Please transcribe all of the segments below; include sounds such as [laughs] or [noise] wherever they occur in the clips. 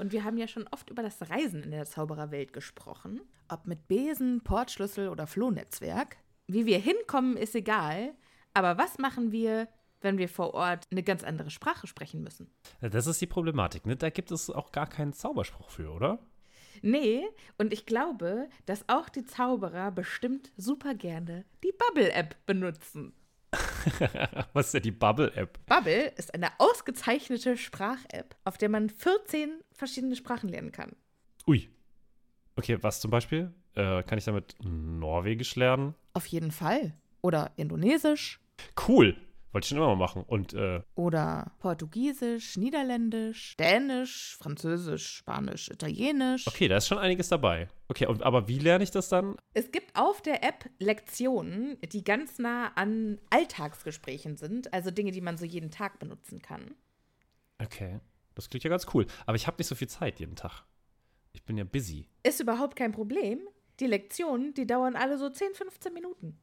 Und wir haben ja schon oft über das Reisen in der Zaubererwelt gesprochen. Ob mit Besen, Portschlüssel oder Flohnetzwerk. Wie wir hinkommen, ist egal. Aber was machen wir, wenn wir vor Ort eine ganz andere Sprache sprechen müssen? Das ist die Problematik, ne? Da gibt es auch gar keinen Zauberspruch für, oder? Nee, und ich glaube, dass auch die Zauberer bestimmt super gerne die Bubble-App benutzen. [laughs] Was ist denn die Bubble-App? Bubble ist eine ausgezeichnete Sprach-App, auf der man 14 verschiedene Sprachen lernen kann. Ui. Okay, was zum Beispiel? Äh, kann ich damit Norwegisch lernen? Auf jeden Fall. Oder Indonesisch. Cool. Wollte ich schon immer mal machen. Und, äh, Oder Portugiesisch, Niederländisch, Dänisch, Französisch, Spanisch, Italienisch. okay, da ist schon einiges dabei. Okay, und, aber wie lerne ich das dann? Es gibt auf der App Lektionen, die ganz nah an Alltagsgesprächen sind, also Dinge, die man so jeden Tag benutzen kann. Okay, das klingt ja ganz cool. Aber ich habe nicht so viel Zeit jeden Tag. Ich bin ja busy. Ist überhaupt kein Problem. Die Lektionen, die dauern alle so 10, 15 Minuten.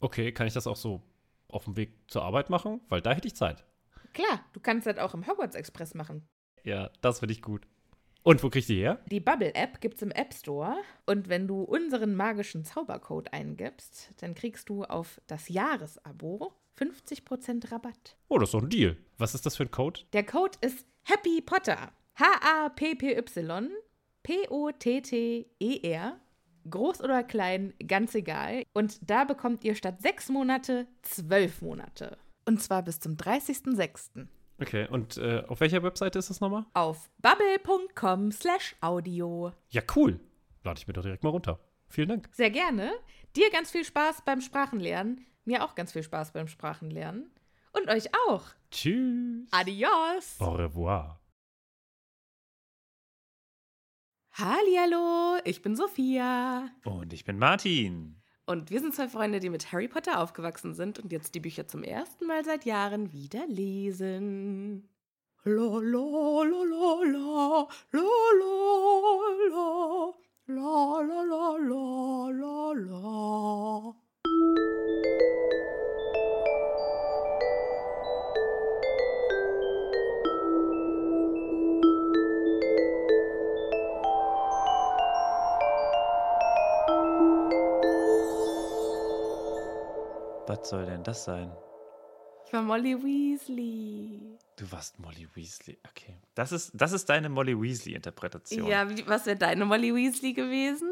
Okay, kann ich das auch so auf dem Weg zur Arbeit machen? Weil da hätte ich Zeit. Klar, du kannst das auch im Hogwarts Express machen. Ja, das finde ich gut. Und wo krieg ich die her? Die Bubble-App gibt's im App Store und wenn du unseren magischen Zaubercode eingibst, dann kriegst du auf das Jahresabo 50% Rabatt. Oh, das ist doch ein Deal. Was ist das für ein Code? Der Code ist Happy Potter. H-A-P-P-Y P-O-T-T-E-R. Groß oder klein, ganz egal. Und da bekommt ihr statt sechs Monate zwölf Monate. Und zwar bis zum 30.06. Okay, und äh, auf welcher Webseite ist das nochmal? Auf bubble.com slash audio. Ja, cool. Lade ich mir doch direkt mal runter. Vielen Dank. Sehr gerne. Dir ganz viel Spaß beim Sprachenlernen. Mir auch ganz viel Spaß beim Sprachenlernen. Und euch auch. Tschüss. Adios. Au revoir. Hallihallo, ich bin Sophia. Und ich bin Martin. Und wir sind zwei Freunde, die mit Harry Potter aufgewachsen sind und jetzt die Bücher zum ersten Mal seit Jahren wieder lesen. La la la la la la la la la la la la la la Was soll denn das sein? Ich war Molly Weasley. Du warst Molly Weasley. Okay. Das ist, das ist deine Molly Weasley-Interpretation. Ja, wie, was wäre deine Molly Weasley gewesen?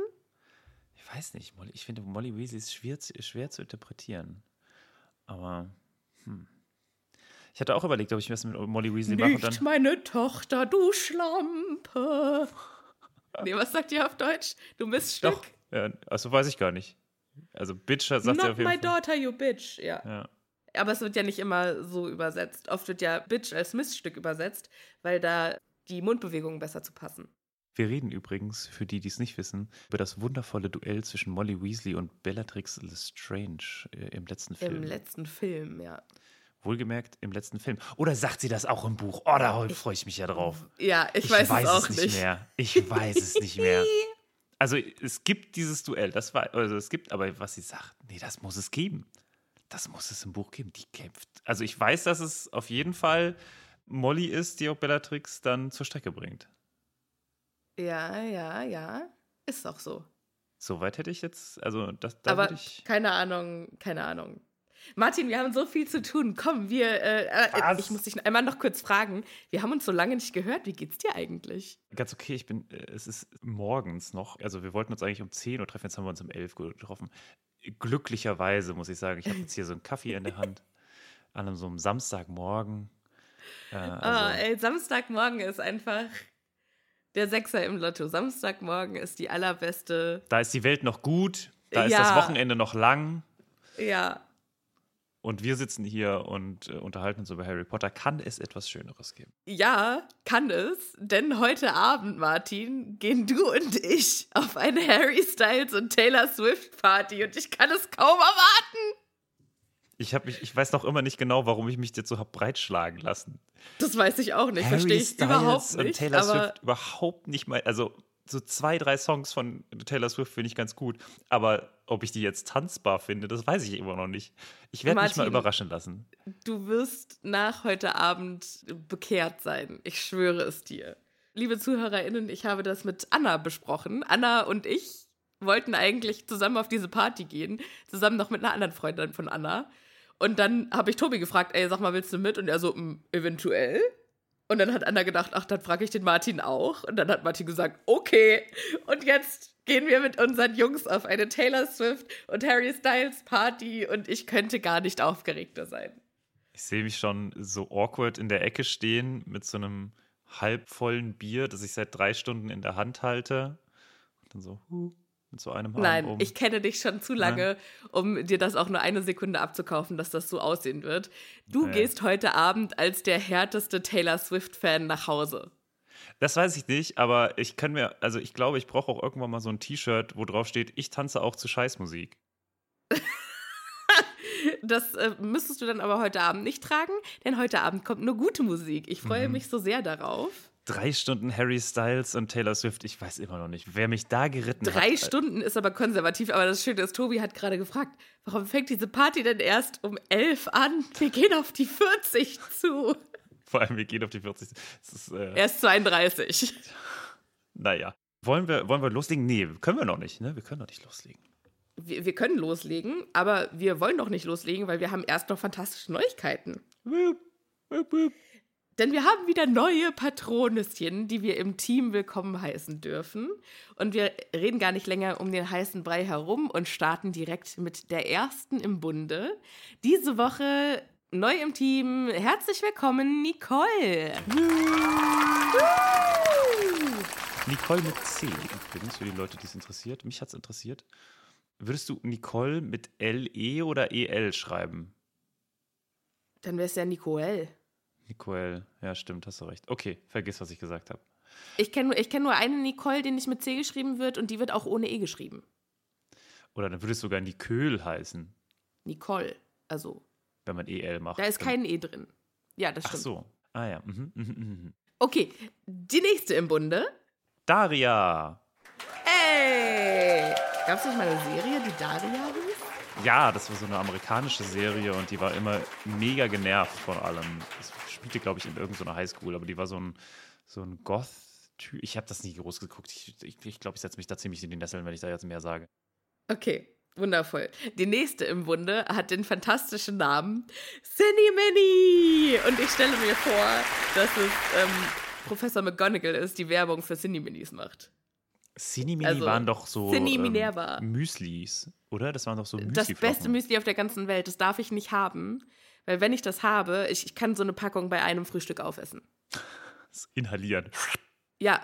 Ich weiß nicht. Molly, ich finde, Molly Weasley ist schwer, zu- schwer zu interpretieren. Aber, hm. Ich hatte auch überlegt, ob ich was mit Molly Weasley mache. Nicht meine Tochter, du Schlampe. nee, was sagt ihr auf Deutsch? Du Miststück? doch. Ja, also weiß ich gar nicht. Also, Bitch sagt Not auf jeden my Fall. daughter, you bitch. Ja. Ja. Aber es wird ja nicht immer so übersetzt. Oft wird ja bitch als Miststück übersetzt, weil da die Mundbewegungen besser zu passen. Wir reden übrigens, für die, die es nicht wissen, über das wundervolle Duell zwischen Molly Weasley und Bellatrix Lestrange äh, im letzten Film. Im letzten Film, ja. Wohlgemerkt im letzten Film. Oder sagt sie das auch im Buch? Oh, da freue ich mich ja drauf. Ja, ich, weiß, es auch nicht. mehr. Ich weiß es nicht mehr. [laughs] Also es gibt dieses Duell, das war, also es gibt, aber was sie sagt, nee, das muss es geben. Das muss es im Buch geben. Die kämpft. Also ich weiß, dass es auf jeden Fall Molly ist, die auch Bellatrix dann zur Strecke bringt. Ja, ja, ja. Ist doch so. Soweit hätte ich jetzt, also das, da Aber würde ich. keine Ahnung, keine Ahnung. Martin, wir haben so viel zu tun. Komm, wir. Äh, äh, ich muss dich einmal noch kurz fragen. Wir haben uns so lange nicht gehört. Wie geht's dir eigentlich? Ganz okay, ich bin, äh, es ist morgens noch, also wir wollten uns eigentlich um 10 Uhr treffen, jetzt haben wir uns um 11 Uhr getroffen. Glücklicherweise, muss ich sagen, ich habe jetzt hier so einen Kaffee in der Hand, [laughs] an einem, so einem Samstagmorgen. Äh, also, Ah, ey, Samstagmorgen ist einfach der Sechser im Lotto. Samstagmorgen ist die allerbeste. da ist die Welt noch gut, da ist Ja. das Wochenende noch lang Ja, und wir sitzen hier und äh, unterhalten uns über Harry Potter. Kann es etwas Schöneres geben? ja, kann es. Denn heute Abend, Martin, gehen du und ich auf eine Harry Styles und Taylor Swift Party und ich kann es kaum erwarten. Ich, hab mich, ich weiß noch immer nicht genau, warum ich mich jetzt so hab breitschlagen lassen. Das weiß ich auch nicht. Verstehe ich Styles überhaupt und nicht. Taylor aber Swift überhaupt nicht mal. Also so zwei, drei Songs von Taylor Swift finde ich ganz gut. Aber ob ich die jetzt tanzbar finde, das weiß ich immer noch nicht. Ich werde mich mal überraschen lassen. du wirst nach heute Abend bekehrt sein. Ich schwöre es dir. Liebe ZuhörerInnen, ich habe das mit Anna besprochen. Anna und ich wollten eigentlich zusammen auf diese Party gehen, zusammen noch mit einer anderen Freundin von Anna. Und dann habe ich Tobi gefragt, ey, sag mal, willst du mit? Und er so, "Mm, eventuell. Und dann hat Anna gedacht, ach, dann frage ich den Martin auch. Und dann hat Martin gesagt, okay. Und jetzt gehen wir mit unseren Jungs auf eine Taylor Swift und Harry Styles Party und ich könnte gar nicht aufgeregter sein. Ich sehe mich schon so awkward in der Ecke stehen mit so einem halbvollen Bier, das ich seit drei Stunden in der Hand halte. Und dann so, huh, mit so einem Arm Nein, um. ich kenne dich schon zu lange, um dir das auch nur eine Sekunde abzukaufen, dass das so aussehen wird. Du Ja. gehst heute Abend als der härteste Taylor Swift-Fan nach Hause. Das weiß ich nicht, aber ich kann mir, also ich glaube, ich brauche auch irgendwann mal so ein T-Shirt, wo drauf steht, ich tanze auch zu Scheißmusik. [laughs] Das äh, müsstest du dann aber heute Abend nicht tragen, denn heute Abend kommt nur gute Musik. Ich Mhm. freue mich so sehr darauf. Drei Stunden Harry Styles und Taylor Swift, ich weiß immer noch nicht, wer mich da geritten hat. Drei Stunden ist aber konservativ, aber das Schöne ist, Tobi hat gerade gefragt, warum fängt diese Party denn erst um elf an? Wir gehen auf die 40 zu. Vor allem, wir gehen auf die 40. Das ist, äh, Er ist 32. naja. Wollen wir, wollen wir loslegen? Nee, können wir noch nicht, ne? Wir können noch nicht loslegen. Wir, wir können loslegen, aber wir wollen doch nicht loslegen, weil wir haben erst noch fantastische Neuigkeiten. Wup, wup, wup. Denn wir haben wieder neue Patronüschen, die wir im Team willkommen heißen dürfen. Und wir reden gar nicht länger um den heißen Brei herum und starten direkt mit der ersten im Bunde. Diese Woche neu im Team. Herzlich willkommen, Nicole. Nicole mit C, übrigens, für die Leute, die es interessiert. Mich hat es interessiert. Würdest du Nicole mit L-E oder E-L schreiben? Dann wäre es ja Nicole. Nicole, ja, stimmt, hast du recht. Okay, vergiss, was ich gesagt habe. Ich kenne nur, ich kenn nur eine Nicole, die nicht mit C geschrieben wird und die wird auch ohne E geschrieben. Oder dann würde es sogar Nicole heißen, Nicole. Also, wenn man E-L macht. da ist kein E drin. Ja, das Ach stimmt. so. Ah ja. Mhm, mhm, mhm. Okay, die nächste im Bunde. Daria. Ey! Gab es nicht mal eine Serie, die Daria hieß? Ja, das war so eine amerikanische Serie und die war immer mega genervt von allem. Das spielte, glaube ich, in irgendeiner Highschool, aber die war so ein, so ein Goth-Typ. Ich habe das nie groß geguckt. Ich glaube, ich, ich, glaub, ich setze mich da ziemlich in die Nesseln, wenn ich da jetzt mehr sage. Okay, wundervoll. Die nächste im Bunde hat den fantastischen Namen Cinnamini. Und ich stelle mir vor, dass es ähm, Professor McGonagall ist, die Werbung für Cineminis macht. Cinemini Also, waren doch so Cine ähm. Müslis, oder? Das waren doch so Das Müsli. beste Müsli auf der ganzen Welt, das darf ich nicht haben. Weil wenn ich das habe, ich, ich kann so eine Packung bei einem Frühstück aufessen. [laughs] Inhalieren. Ja,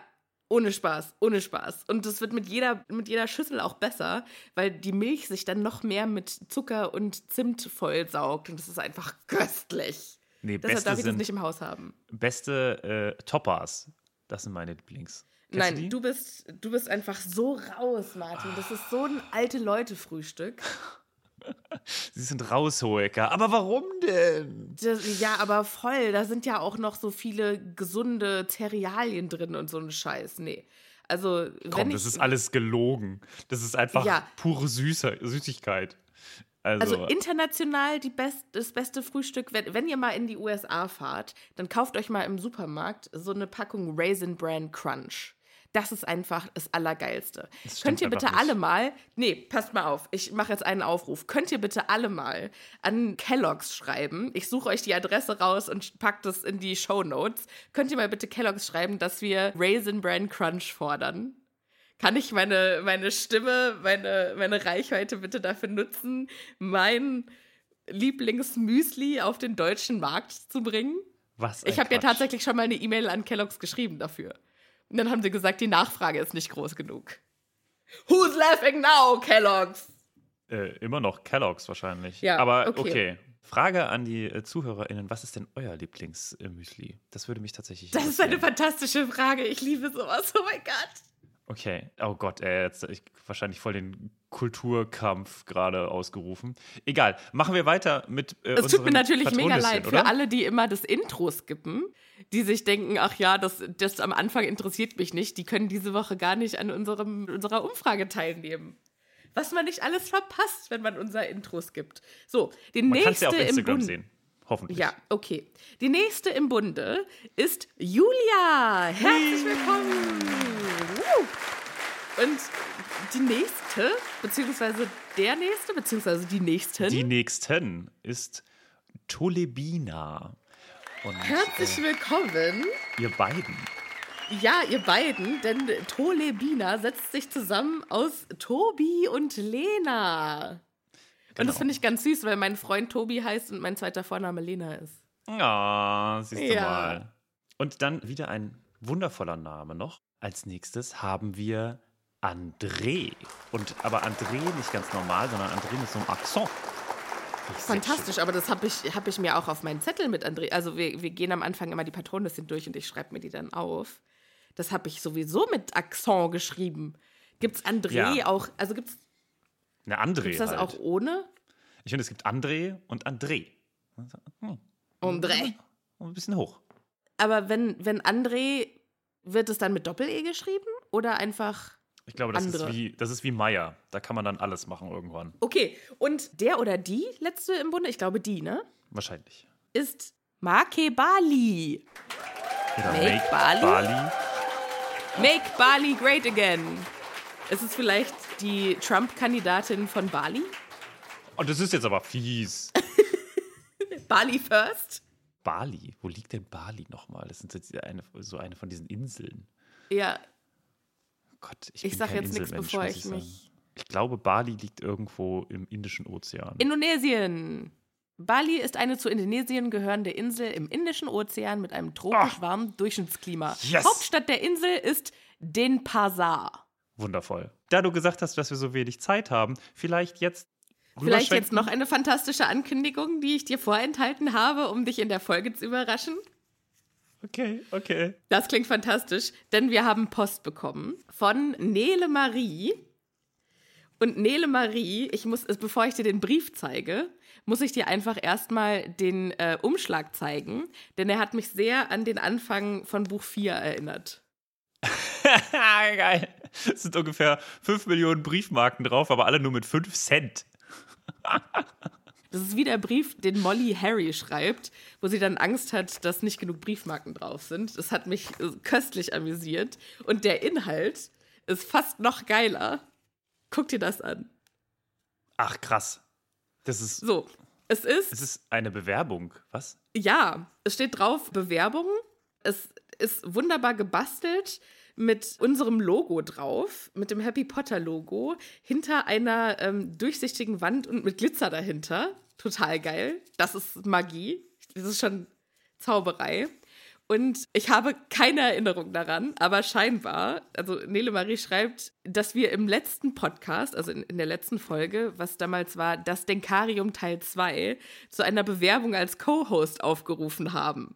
ohne Spaß, ohne Spaß. Und das wird mit jeder, mit jeder Schüssel auch besser, weil die Milch sich dann noch mehr mit Zucker und Zimt vollsaugt. Und das ist einfach köstlich. Nee, Deshalb darf ich das nicht im Haus haben. beste äh, Toppers. Das sind meine Lieblings. Kennst Nein, die? du bist, du bist einfach so raus, Martin. Das ist so ein alte Leute-Frühstück. [laughs] Sie sind raushoeker. Aber warum denn? Das, ja, aber voll. Da sind ja auch noch so viele gesunde Cerealien drin und so ein Scheiß. Nee. Also, Komm, wenn das ich, ist alles gelogen. Das ist einfach Ja. pure Süße, Süßigkeit. Also, Also international best, das beste Frühstück, wenn, wenn ihr mal in die USA fahrt, dann kauft euch mal im Supermarkt so eine Packung Raisin Bran Crunch. Das ist einfach das Allergeilste. Das Könnt ihr bitte nicht. alle mal, nee, passt mal auf, ich mache jetzt einen Aufruf. Könnt ihr bitte alle mal an Kellogg's schreiben? Ich suche euch die Adresse raus und packt das in die Show Notes. Könnt ihr mal bitte Kellogg's schreiben, dass wir Raisin Bran Crunch fordern? Kann ich meine, meine Stimme, meine, meine Reichweite bitte dafür nutzen, mein Lieblingsmüsli auf den deutschen Markt zu bringen? was? Ich habe ja tatsächlich schon mal eine E-Mail an Kellogg's geschrieben dafür. Und dann haben sie gesagt, die Nachfrage ist nicht groß genug. Who's laughing now, Kellogg's? Äh, immer noch Kellogg's wahrscheinlich. Ja, Aber okay. okay. Frage an die äh, ZuhörerInnen: Was ist denn euer Lieblingsmüsli? Das würde mich tatsächlich. Das ist eine fantastische Frage. Ich liebe sowas. Oh mein Gott. Okay. Oh Gott, ey, jetzt ich, wahrscheinlich voll den Kulturkampf gerade ausgerufen. Egal. Machen wir weiter mit. Äh, Es tut mir natürlich mega leid oder? für alle, die immer das Intro skippen, die sich denken, ach ja, das, das am Anfang interessiert mich nicht. Die können diese Woche gar nicht an unserem, unserer Umfrage teilnehmen. Was man nicht alles verpasst, wenn man unser Intro skippt. So, die Man kann es nächste ja auf im Instagram Bund. sehen. Hoffentlich. Ja, okay. Die nächste im Bunde ist Julia. Herzlich willkommen. Und die nächste, beziehungsweise der nächste, beziehungsweise die nächsten. Die nächsten ist Tolebina. Und Herzlich äh, willkommen. ihr beiden. Ja, ihr beiden, denn Tolebina setzt sich zusammen aus Tobi und Lena. Und Genau. das finde ich ganz süß, weil mein Freund Tobi heißt und mein zweiter Vorname Lena ist. Ja, siehst du Ja. mal. Und dann wieder ein wundervoller Name noch. Als nächstes haben wir André. Und aber André nicht ganz normal, sondern André mit so einem Akzent. Fantastisch, aber das habe ich, hab ich mir auch auf meinen Zettel mit André. Also wir, wir gehen am Anfang immer die Patronlisten durch und ich schreibe mir die dann auf. Das habe ich sowieso mit Akzent geschrieben. Gibt's André Ja. auch, also gibt's, Eine André. gibt's das halt. auch ohne? Ich finde, es gibt André und André. Hm, André. ein bisschen hoch. Aber wenn, wenn André, wird es dann mit Doppel-E geschrieben oder einfach. Ich glaube, das Andere. ist, wie, das ist wie Meier. Da kann man dann alles machen irgendwann. Okay, und der oder die letzte im Bunde, ich glaube die, ne? Wahrscheinlich. Ist Make Bali. Oder Make Bali? Bali. Make Bali great again. Ist es vielleicht die Trump-Kandidatin von Bali? Und das ist jetzt aber fies. Bali first? Bali. Wo liegt denn Bali nochmal? Das ist jetzt eine, so eine von diesen Inseln. Ja, Gott, ich, Ich bin sag kein jetzt Inselmensch, bevor ich sagen. mich- Ich glaube, Bali liegt irgendwo im Indischen Ozean. Indonesien. Bali ist eine zu Indonesien gehörende Insel im Indischen Ozean mit einem tropisch Ah. warmen Durchschnittsklima. Yes. Hauptstadt der Insel ist Denpasar. Wundervoll. Da du gesagt hast, dass wir so wenig Zeit haben, vielleicht jetzt. Vielleicht jetzt noch eine fantastische Ankündigung, die ich dir vorenthalten habe, um dich in der Folge zu überraschen. Okay, okay. Das klingt fantastisch, denn wir haben Post bekommen von Nele Marie. Und Nele Marie, ich muss, bevor ich dir den Brief zeige, muss ich dir einfach erstmal den äh, Umschlag zeigen, denn er hat mich sehr an den Anfang von Buch 4 erinnert. [laughs] Geil. [laughs] Es sind ungefähr 5 Millionen Briefmarken drauf, aber alle nur mit 5 Cent. Das ist wie der Brief, den Molly Harry schreibt, wo sie dann Angst hat, dass nicht genug Briefmarken drauf sind. Das hat mich äh, köstlich amüsiert. Und der Inhalt ist fast noch geiler. Guck dir das an. Ach, krass. Das ist. So, es ist Es ist eine Bewerbung. Was? Ja, es steht drauf Bewerbung. Es ist wunderbar gebastelt mit unserem Logo drauf, mit dem Happy Potter Logo, hinter einer ähm, durchsichtigen Wand und mit Glitzer dahinter. Total geil. Das ist Magie. Das ist schon Zauberei. Und ich habe keine Erinnerung daran, aber scheinbar, also Nele Marie schreibt, dass wir im letzten Podcast, also in, in der letzten Folge, was damals war, das Denkarium Teil 2, zu einer Bewerbung als Co-Host aufgerufen haben.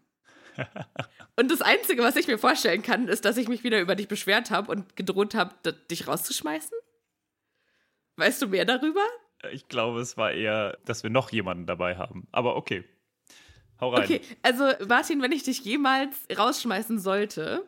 Und das Einzige, was ich mir vorstellen kann, ist, dass ich mich wieder über dich beschwert habe und gedroht habe, dich rauszuschmeißen. Weißt du mehr darüber? Ich glaube, es war eher, dass wir noch jemanden dabei haben. Aber okay. Hau rein. Okay, also Martin, wenn ich dich jemals rausschmeißen sollte,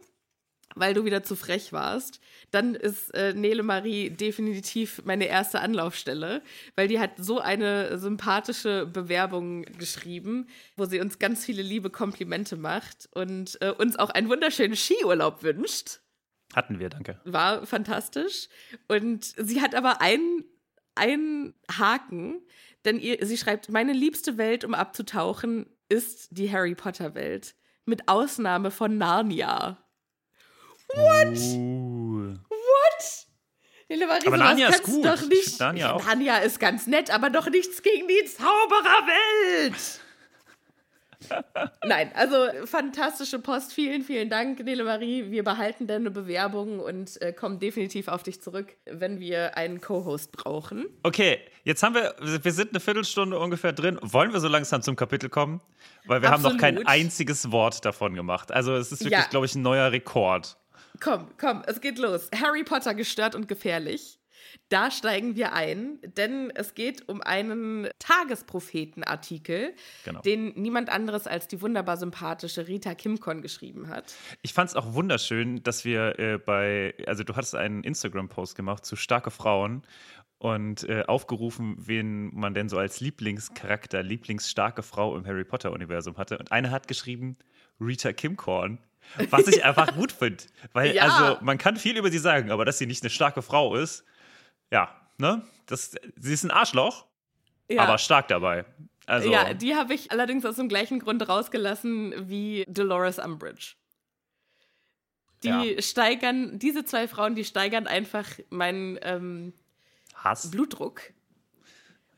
weil du wieder zu frech warst, dann ist äh, Nele Marie definitiv meine erste Anlaufstelle, weil die hat so eine sympathische Bewerbung geschrieben, wo sie uns ganz viele liebe Komplimente macht und äh, uns auch einen wunderschönen Skiurlaub wünscht. Hatten wir, danke. War fantastisch. Und sie hat aber einen, einen Haken, denn ihr, sie schreibt, meine liebste Welt, um abzutauchen, ist die Harry Potter Welt. Mit Ausnahme von Narnia. What? Uh. What? Lille Marie, Aber Narnia ist gut. Doch nicht. Narnia auch. Narnia ist ganz nett, aber doch nichts gegen die Zaubererwelt. [laughs] Nein, also fantastische Post. Vielen, vielen Dank, Nele Marie. Wir behalten deine Bewerbung und äh, kommen definitiv auf dich zurück, wenn wir einen Co-Host brauchen. Okay, jetzt haben wir, wir sind eine Viertelstunde ungefähr drin. Wollen wir so langsam zum Kapitel kommen? Weil wir haben noch kein Absolut. einziges Wort davon gemacht. Also es ist wirklich, Ja. glaube ich, ein neuer Rekord. Komm, komm, es geht los. Harry Potter gestört und gefährlich. Da steigen wir ein, denn es geht um einen Tagespropheten-Artikel, Genau. den niemand anderes als die wunderbar sympathische Rita Kimcon geschrieben hat. Ich fand es auch wunderschön, dass wir äh, bei, also du hattest einen Instagram-Post gemacht zu starke Frauen und äh, aufgerufen, wen man denn so als Lieblingscharakter, lieblingsstarke Frau im Harry Potter-Universum hatte. Und eine hat geschrieben, Rita Kimcorn. Was ich einfach gut finde. Weil, Ja. also, man kann viel über sie sagen, aber dass sie nicht eine starke Frau ist, ja, ne? Das, sie ist ein Arschloch, Ja. aber stark dabei. Also, Ja, die habe ich allerdings aus dem gleichen Grund rausgelassen wie Dolores Umbridge. Die Ja. steigern, diese zwei Frauen, die steigern einfach meinen ähm, Hass. Blutdruck.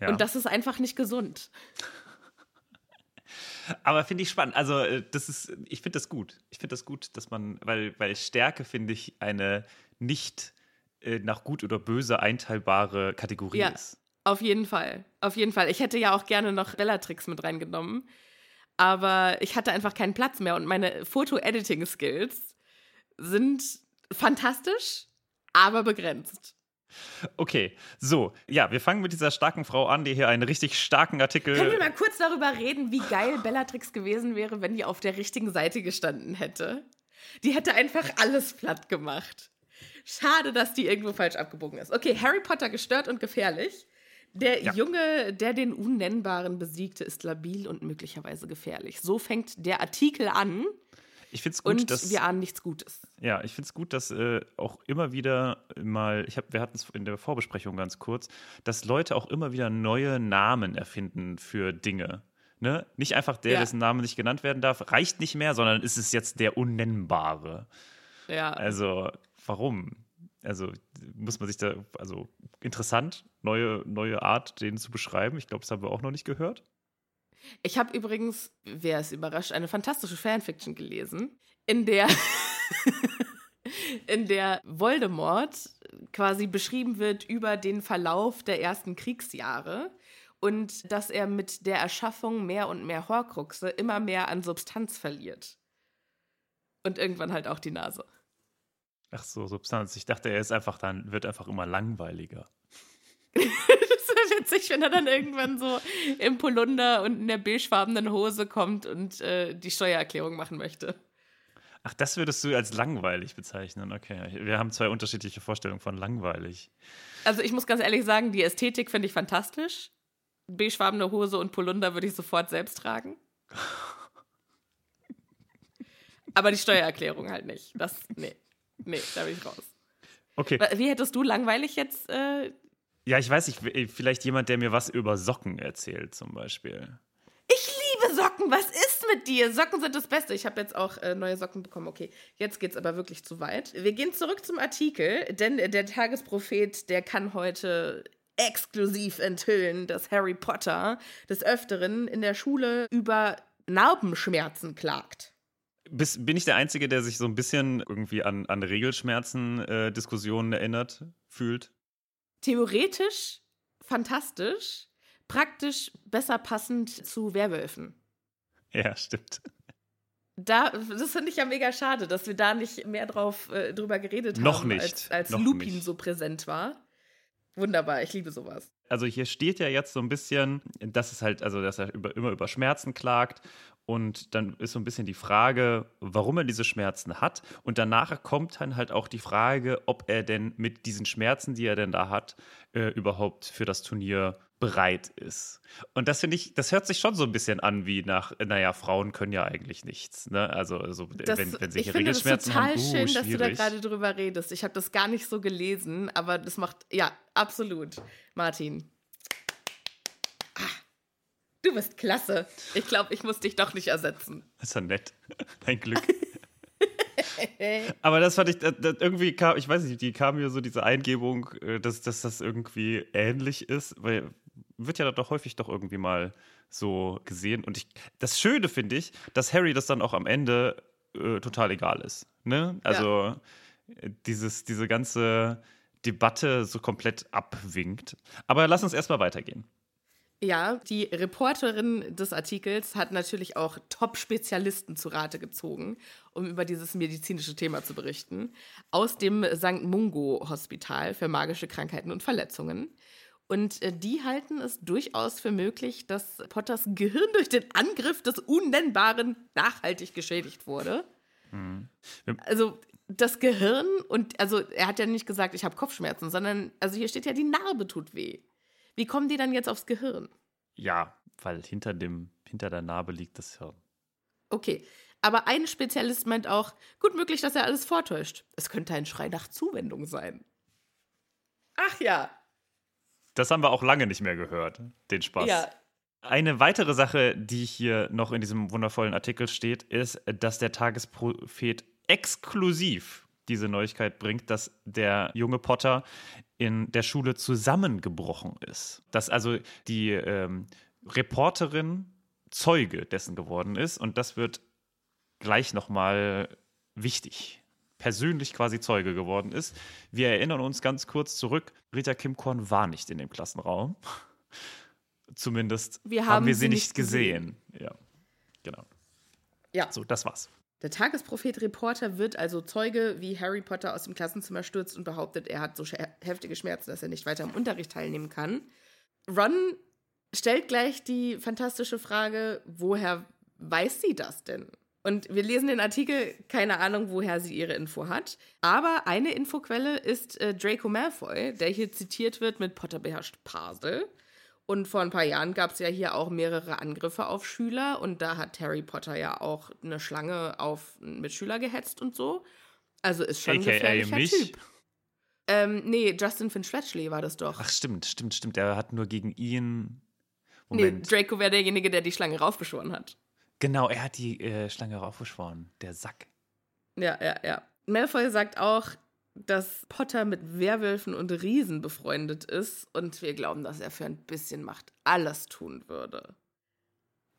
Ja. Und das ist einfach nicht gesund. Aber finde ich spannend. Also, äh, das ist, ich finde das gut. Ich finde das gut, dass man, weil, weil Stärke, finde ich, eine nicht äh, nach gut oder böse einteilbare Kategorie Ja. ist. Auf jeden Fall. Auf jeden Fall. Ich hätte ja auch gerne noch Bellatrix mit reingenommen. Aber ich hatte einfach keinen Platz mehr und meine Foto-Editing-Skills sind fantastisch, aber begrenzt. Okay, so, ja, wir fangen mit dieser starken Frau an, die hier einen richtig starken Artikel. Können wir mal kurz darüber reden, wie geil Bellatrix gewesen wäre, wenn die auf der richtigen Seite gestanden hätte? Die hätte einfach alles platt gemacht. Schade, dass die irgendwo falsch abgebogen ist. Okay, Harry Potter gestört und gefährlich. Der Ja. Junge, der den Unnennbaren besiegte, ist labil und möglicherweise gefährlich. So fängt der Artikel an Ich finde es gut, und dass. wir ahnen nichts Gutes. Ja, ich finde es gut, dass äh, auch immer wieder mal, ich hab, wir hatten es in der Vorbesprechung ganz kurz, dass Leute auch immer wieder neue Namen erfinden für Dinge. Ne? Nicht einfach der, Ja. dessen Name nicht genannt werden darf, reicht nicht mehr, sondern ist es jetzt der Unnennbare. Ja. Also, warum? Also, muss man sich da, also interessant, neue, neue Art, den zu beschreiben. Ich glaube, das haben wir auch noch nicht gehört. Ich habe übrigens, wer es überrascht, eine fantastische Fanfiction gelesen, in der, [laughs] in der Voldemort quasi beschrieben wird über den Verlauf der ersten Kriegsjahre und dass er mit der Erschaffung mehr und mehr Horcruxe immer mehr an Substanz verliert. Und irgendwann halt auch die Nase. Ach so, Substanz. Ich dachte, er ist einfach dann, wird einfach immer langweiliger. [laughs] [laughs] Witzig, wenn er dann irgendwann so im Polunder und in der beigefarbenen Hose kommt und äh, die Steuererklärung machen möchte. Ach, das würdest du als langweilig bezeichnen. Okay, wir haben zwei unterschiedliche Vorstellungen von langweilig. Also ich muss ganz ehrlich sagen, die Ästhetik finde ich fantastisch. Beigefarbene Hose und Polunder würde ich sofort selbst tragen. Aber die Steuererklärung halt nicht. Das, nee, nee, da bin ich raus. Okay. Wie hättest du langweilig jetzt? Äh, Ja, ich weiß nicht, vielleicht jemand, der mir was über Socken erzählt, zum Beispiel. ich liebe Socken, was ist mit dir? Socken sind das Beste. Ich habe jetzt auch äh, neue Socken bekommen. Okay, jetzt geht's aber wirklich zu weit. Wir gehen zurück zum Artikel, denn der Tagesprophet, der kann heute exklusiv enthüllen, dass Harry Potter des Öfteren in der Schule über Narbenschmerzen klagt. Bis, bin ich der Einzige, der sich so ein bisschen irgendwie an, an Regelschmerzen-Diskussionen erinnert fühlt? Theoretisch fantastisch, praktisch besser passend zu Werwölfen. Ja, stimmt. Da, das finde ich ja mega schade, dass wir da nicht mehr drauf äh, drüber geredet Noch haben, nicht. als, als Noch Lupin nicht. so präsent war. Wunderbar, ich liebe sowas. Also hier steht ja jetzt so ein bisschen, dass es halt, also dass er über, immer über Schmerzen klagt Und dann ist so ein bisschen die Frage, warum er diese Schmerzen hat. Und danach kommt dann halt auch die Frage, ob er denn mit diesen Schmerzen, die er denn da hat, äh, überhaupt für das Turnier bereit ist. Und das finde ich, das hört sich schon so ein bisschen an wie nach, naja, Frauen können ja eigentlich nichts. Ne? Also, also Das, wenn, wenn sie ich finde das Regelschmerzen total haben, uh, schön, dass du da schwierig. gerade drüber redest. Ich habe das gar nicht so gelesen, aber das macht, ja, absolut. Martin. Du bist klasse. Ich glaube, ich muss dich doch nicht ersetzen. Das ist ja nett. [laughs] Ein Glück. Aber das fand ich, das, das irgendwie kam, ich weiß nicht, die kam mir so diese Eingebung, äh, dass, dass das irgendwie ähnlich ist, weil wird ja doch häufig doch irgendwie mal so gesehen. Und ich, das Schöne finde ich, dass Harry das dann auch am Ende äh, total egal ist. Ne? Also äh, dieses, diese ganze Debatte so komplett abwinkt. Aber lass uns erstmal weitergehen. Ja, die Reporterin des Artikels hat natürlich auch Top-Spezialisten zu Rate gezogen, um über dieses medizinische Thema zu berichten, aus dem St. Mungo Hospital für magische Krankheiten und Verletzungen. Und äh, die halten es durchaus für möglich, dass Potters Gehirn durch den Angriff des Unnennbaren nachhaltig geschädigt wurde. Also das Gehirn und also er hat ja nicht gesagt, ich habe Kopfschmerzen, sondern also hier steht ja, die Narbe tut weh. Wie kommen die dann jetzt aufs Gehirn? Ja, weil hinter, dem, hinter der Narbe liegt das Hirn. Okay, aber ein Spezialist meint auch, gut möglich, dass er alles vortäuscht. Es könnte ein Schrei nach Zuwendung sein. Ach ja. Das haben wir auch lange nicht mehr gehört, den Spaß. Ja. Eine weitere Sache, die hier noch in diesem wundervollen Artikel steht, ist, dass der Tagesprophet exklusiv diese Neuigkeit bringt, dass der junge Potter in der Schule zusammengebrochen ist. Dass also die ähm, Reporterin Zeuge dessen geworden ist und das wird gleich nochmal wichtig. Persönlich quasi Zeuge geworden ist. Wir erinnern uns ganz kurz zurück, Rita Kimkorn war nicht in dem Klassenraum. [laughs] Zumindest Wir haben, haben wir sie sie nicht nicht gesehen. Ja, genau. Ja. So, das war's. Der Tagesprophet-Reporter wird also Zeuge, wie Harry Potter aus dem Klassenzimmer stürzt und behauptet, er hat so heftige Schmerzen, dass er nicht weiter am Unterricht teilnehmen kann. Ron stellt gleich die fantastische Frage, woher weiß sie das denn? Und wir lesen den Artikel, keine Ahnung, woher sie ihre Info hat. Aber eine Infoquelle ist äh, Draco Malfoy, der hier zitiert wird mit Potter beherrscht Parsel. Und vor ein paar Jahren gab es ja hier auch mehrere Angriffe auf Schüler und da hat Harry Potter ja auch eine Schlange auf einen Mitschüler gehetzt und so. Also ist schon ein AKA gefährlicher mich? Typ. Ähm, nee, Justin Finch-Fletchley war das doch. Ach, stimmt, stimmt, stimmt. Er hat nur gegen ihn. nee, Moment. Draco wäre derjenige, der die Schlange raufbeschworen hat. genau, er hat die äh, Schlange raufgeschworen. Der Sack. Ja, ja, ja. Malfoy sagt auch, dass Potter mit Werwölfen und Riesen befreundet ist und wir glauben, dass er für ein bisschen Macht alles tun würde.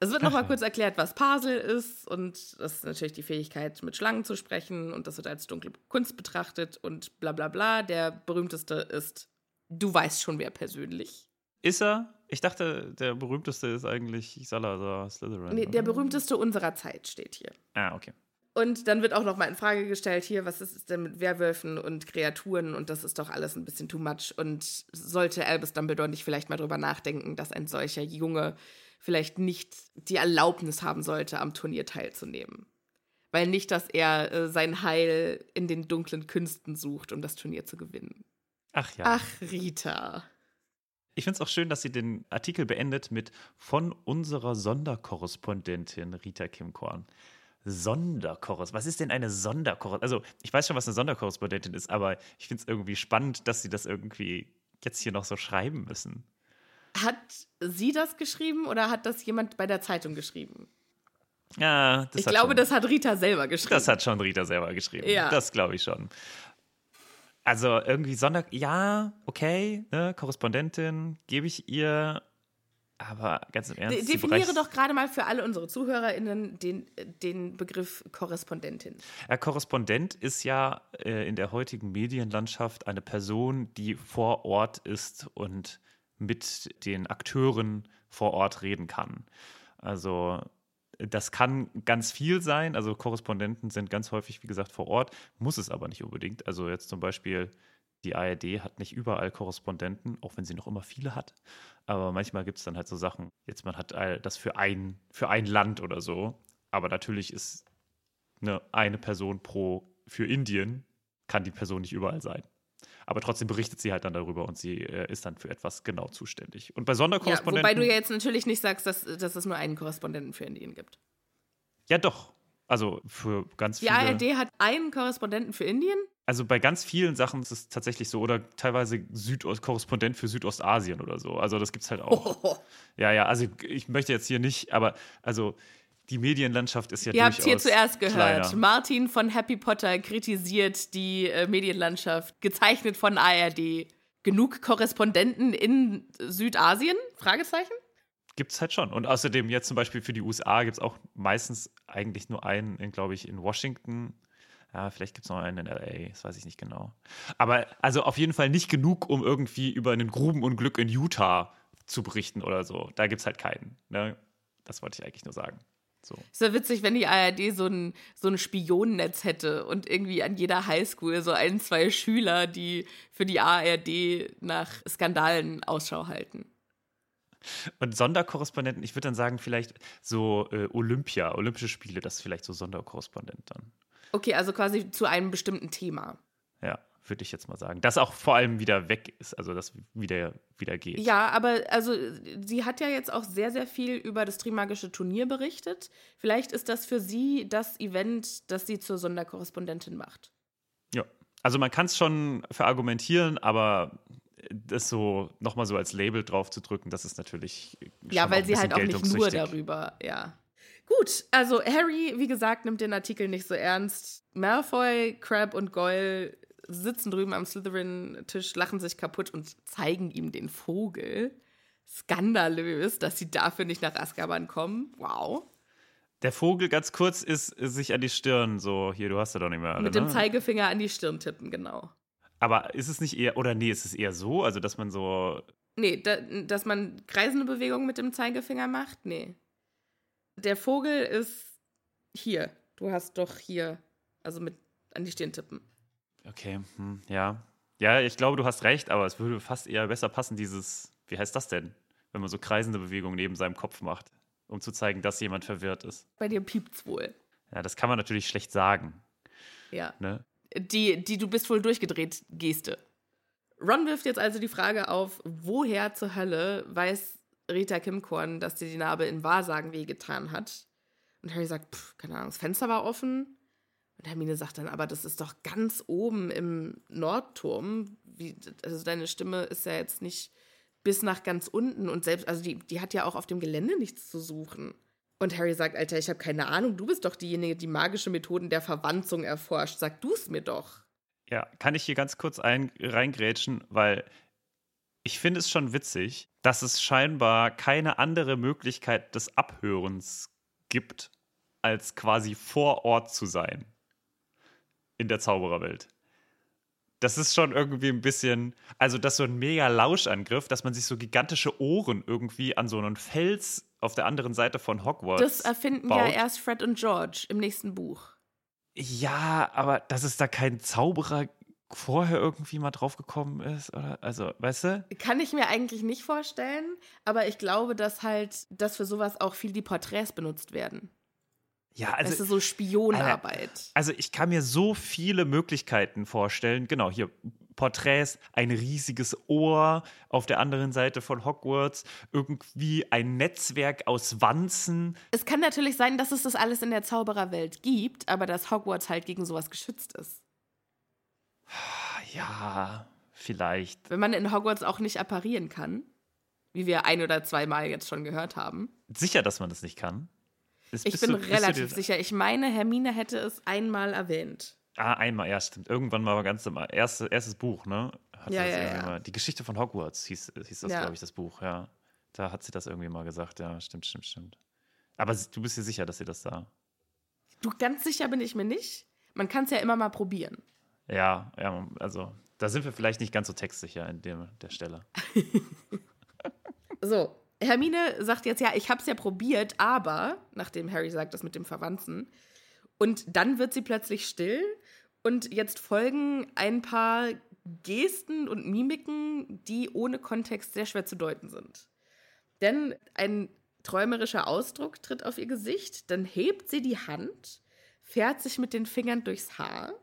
Es wird nochmal kurz erklärt, was Parsel ist und das ist natürlich die Fähigkeit, mit Schlangen zu sprechen und das wird als dunkle Kunst betrachtet und bla bla bla. Der berühmteste ist, du weißt schon wer persönlich. Ist er? Ich dachte, der berühmteste ist eigentlich Salazar Slytherin. Nee, der berühmteste unserer Zeit steht hier. Ah, okay. Und dann wird auch noch mal in Frage gestellt, hier, was ist es denn mit Werwölfen und Kreaturen und das ist doch alles ein bisschen too much. Und sollte Albus Dumbledore nicht vielleicht mal drüber nachdenken, dass ein solcher Junge vielleicht nicht die Erlaubnis haben sollte, am Turnier teilzunehmen? Weil nicht, dass er äh, sein Heil in den dunklen Künsten sucht, um das Turnier zu gewinnen. Ach ja. Ach, Rita. Ich finde es auch schön, dass sie den Artikel beendet mit von unserer Sonderkorrespondentin Rita Kimkorn. Sonderkorrespondentin. Was ist denn eine Sonderkorrespondentin? Also, ich weiß schon, was eine Sonderkorrespondentin ist, aber ich finde es irgendwie spannend, dass sie das irgendwie jetzt hier noch so schreiben müssen. Hat sie das geschrieben oder hat das jemand bei der Zeitung geschrieben? Ja, das ich glaube, schon, das hat Rita selber geschrieben. das hat schon Rita selber geschrieben. Ja. Das glaube ich schon. Also irgendwie Sonder, ja, okay, ne, Korrespondentin gebe ich ihr, aber ganz im Ernst. De definiere doch gerade mal für alle unsere ZuhörerInnen den, den Begriff Korrespondentin. Ja, Korrespondent ist ja äh, in der heutigen Medienlandschaft eine Person, die vor Ort ist und mit den Akteuren vor Ort reden kann. Also das kann ganz viel sein. Also Korrespondenten sind ganz häufig, wie gesagt, vor Ort, muss es aber nicht unbedingt. Also jetzt zum Beispiel Die ARD hat nicht überall Korrespondenten, auch wenn sie noch immer viele hat. Aber manchmal gibt es dann halt so Sachen. Jetzt, man hat das für ein, für ein Land oder so. Aber natürlich ist eine, eine Person pro für Indien, kann die Person nicht überall sein. Aber trotzdem berichtet sie halt dann darüber und sie äh, ist dann für etwas genau zuständig. Und bei Sonderkorrespondenten. Ja, wobei du ja jetzt natürlich nicht sagst, dass, dass es nur einen Korrespondenten für Indien gibt. Ja, doch. Also für ganz viele. Die ARD hat einen Korrespondenten für Indien? Also bei ganz vielen Sachen ist es tatsächlich so. Oder teilweise Südost Korrespondent für Südostasien oder so. Also das gibt es halt auch. Oh. Ja, ja, also ich möchte jetzt hier nicht, aber also die Medienlandschaft ist ja Ihr habt hier zuerst gehört. Kleiner. Martin von Happy Potter kritisiert die äh, Medienlandschaft, gezeichnet von ARD. Genug Korrespondenten in Südasien? Fragezeichen? Gibt es halt schon. Und außerdem jetzt zum Beispiel für die USA gibt es auch meistens eigentlich nur einen, glaube ich, in Washington. Ja, vielleicht gibt es noch einen in LA, das weiß ich nicht genau. Aber also auf jeden Fall nicht genug, um irgendwie über einen Grubenunglück in Utah zu berichten oder so. Da gibt es halt keinen. Ne? Das wollte ich eigentlich nur sagen. So. Es wäre witzig, wenn die ARD so ein, so ein Spionennetz hätte und irgendwie an jeder Highschool so ein, zwei Schüler, die für die ARD nach Skandalen Ausschau halten. Und Sonderkorrespondenten, ich würde dann sagen, vielleicht so äh, Olympia, Olympische Spiele, das ist vielleicht so Sonderkorrespondent dann. Okay, also quasi zu einem bestimmten Thema. Ja würde ich jetzt mal sagen. Das auch vor allem wieder weg ist, also das wieder, wieder geht. Ja, aber also sie hat ja jetzt auch sehr, sehr viel über das Trimagische Turnier berichtet. Vielleicht ist das für sie das Event, das sie zur Sonderkorrespondentin macht. Ja, also man kann es schon verargumentieren, aber das so nochmal so als Label drauf zu drücken, das ist natürlich. Ja, weil sie halt auch nicht nur darüber, ja. Gut, also Harry, wie gesagt, nimmt den Artikel nicht so ernst. Malfoy, Crab und Goyle sitzen drüben am Slytherin-Tisch, lachen sich kaputt und zeigen ihm den Vogel. Skandalös, dass sie dafür nicht nach Azkaban kommen. Wow. Der Vogel, ganz kurz, ist, sich an die Stirn so, hier, du hast ja doch nicht mehr alle, Mit dem ne? Zeigefinger an die Stirn tippen, genau. Aber ist es nicht eher, oder nee, ist es eher so, also dass man so. Nee, da, dass man kreisende Bewegungen mit dem Zeigefinger macht? Nee. Der Vogel ist hier. Du hast doch hier, also mit an die Stirn tippen. Okay, hm, ja. Ja, ich glaube, du hast recht, aber es würde fast eher besser passen, dieses, wie heißt das denn? Wenn man so kreisende Bewegungen neben seinem Kopf macht, um zu zeigen, dass jemand verwirrt ist. Bei dir piept's wohl. Ja, das kann man natürlich schlecht sagen. Ja. Ne? Die, die du bist wohl durchgedreht Geste. Ron wirft jetzt also die Frage auf, woher zur Hölle weiß Rita Kimkorn, dass dir die Narbe in Wahrsagen wehgetan hat? Und Harry sagt, pff, keine Ahnung, das Fenster war offen. Und Hermine sagt dann, aber das ist doch ganz oben im Nordturm. Wie, also deine Stimme ist ja jetzt nicht bis nach ganz unten und selbst, also die, die hat ja auch auf dem Gelände nichts zu suchen. Und Harry sagt, Alter, ich habe keine Ahnung, du bist doch diejenige, die magische Methoden der Verwanzung erforscht. Sag du es mir doch. Ja, kann ich hier ganz kurz ein, reingrätschen, weil ich finde es schon witzig, dass es scheinbar keine andere Möglichkeit des Abhörens gibt, als quasi vor Ort zu sein in der Zaubererwelt. Das ist schon irgendwie ein bisschen, also das ist so ein mega Lauschangriff, dass man sich so gigantische Ohren irgendwie an so einen Fels auf der anderen Seite von Hogwarts. Das erfinden baut. ja erst Fred und George im nächsten Buch. Ja, aber dass es da kein Zauberer vorher irgendwie mal draufgekommen ist, oder? Also, weißt du? Kann ich mir eigentlich nicht vorstellen, aber ich glaube, dass halt, dass für sowas auch viel die Porträts benutzt werden. Ja, also. Das ist so Spionarbeit. Also, ich kann mir so viele Möglichkeiten vorstellen. Genau, hier Porträts, ein riesiges Ohr auf der anderen Seite von Hogwarts, irgendwie ein Netzwerk aus Wanzen. Es kann natürlich sein, dass es das alles in der Zaubererwelt gibt, aber dass Hogwarts halt gegen sowas geschützt ist. Ja, vielleicht. Wenn man in Hogwarts auch nicht apparieren kann, wie wir ein oder zweimal jetzt schon gehört haben. Sicher, dass man das nicht kann? Ist, ich bin du, relativ sicher. Ich meine, Hermine hätte es einmal erwähnt. Ah, einmal, ja, stimmt. Irgendwann mal ganz am erste, erstes Buch, ne? Hat ja, ja, ja. Mal, die Geschichte von Hogwarts hieß, hieß das, ja. glaube ich, das Buch, ja. Da hat sie das irgendwie mal gesagt, ja, stimmt, stimmt, stimmt. Aber du bist dir sicher, dass sie das da. Du, ganz sicher bin ich mir nicht. Man kann es ja immer mal probieren. Ja, ja, also da sind wir vielleicht nicht ganz so textsicher in dem, der Stelle. [laughs] so, Hermine sagt jetzt, ja, ich habe es ja probiert, aber, nachdem Harry sagt das mit dem Verwandten, und dann wird sie plötzlich still und jetzt folgen ein paar Gesten und Mimiken, die ohne Kontext sehr schwer zu deuten sind. Denn ein träumerischer Ausdruck tritt auf ihr Gesicht, dann hebt sie die Hand, fährt sich mit den Fingern durchs Haar.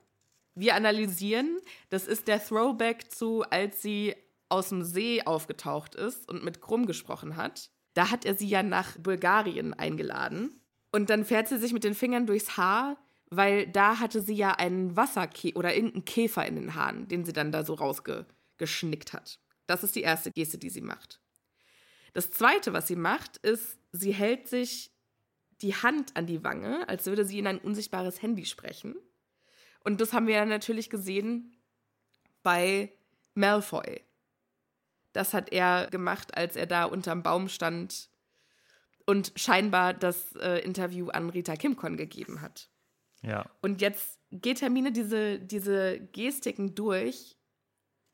Wir analysieren, das ist der Throwback zu, als sie aus dem See aufgetaucht ist und mit Krumm gesprochen hat. Da hat er sie ja nach Bulgarien eingeladen. Und dann fährt sie sich mit den Fingern durchs Haar, weil da hatte sie ja einen Wasserkäfer oder irgendeinen Käfer in den Haaren, den sie dann da so rausgeschnickt hat. Das ist die erste Geste, die sie macht. Das zweite, was sie macht, ist, sie hält sich die Hand an die Wange, als würde sie in ein unsichtbares Handy sprechen. Und das haben wir ja natürlich gesehen bei Malfoy. Das hat er gemacht, als er da unterm Baum stand und scheinbar das äh, Interview an Rita Kimcon gegeben hat. Ja. Und jetzt geht Hermine diese, diese Gestiken durch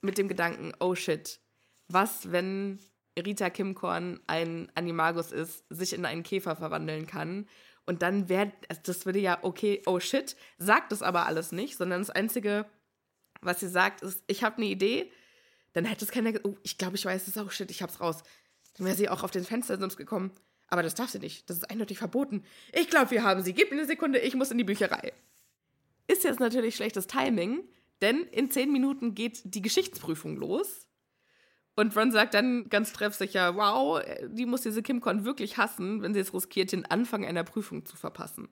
mit dem Gedanken, oh shit, was, wenn Rita Kimcorn ein Animagus ist, sich in einen Käfer verwandeln kann und dann wäre, also das würde ja, okay, oh shit, sagt das aber alles nicht, sondern das Einzige, was sie sagt, ist, ich habe eine Idee, dann hätte es keiner, oh, ich glaube, ich weiß es auch, shit, ich hab's raus. Dann wäre sie auch auf den Fenstersims gekommen. Aber das darf sie nicht. Das ist eindeutig verboten. Ich glaube, wir haben sie. Gib mir eine Sekunde, ich muss in die Bücherei. Ist jetzt natürlich schlechtes Timing, denn in zehn Minuten geht die Geschichtsprüfung los. Und Ron sagt dann ganz treffsicher, wow, die muss diese Kim Con wirklich hassen, wenn sie es riskiert, den Anfang einer Prüfung zu verpassen.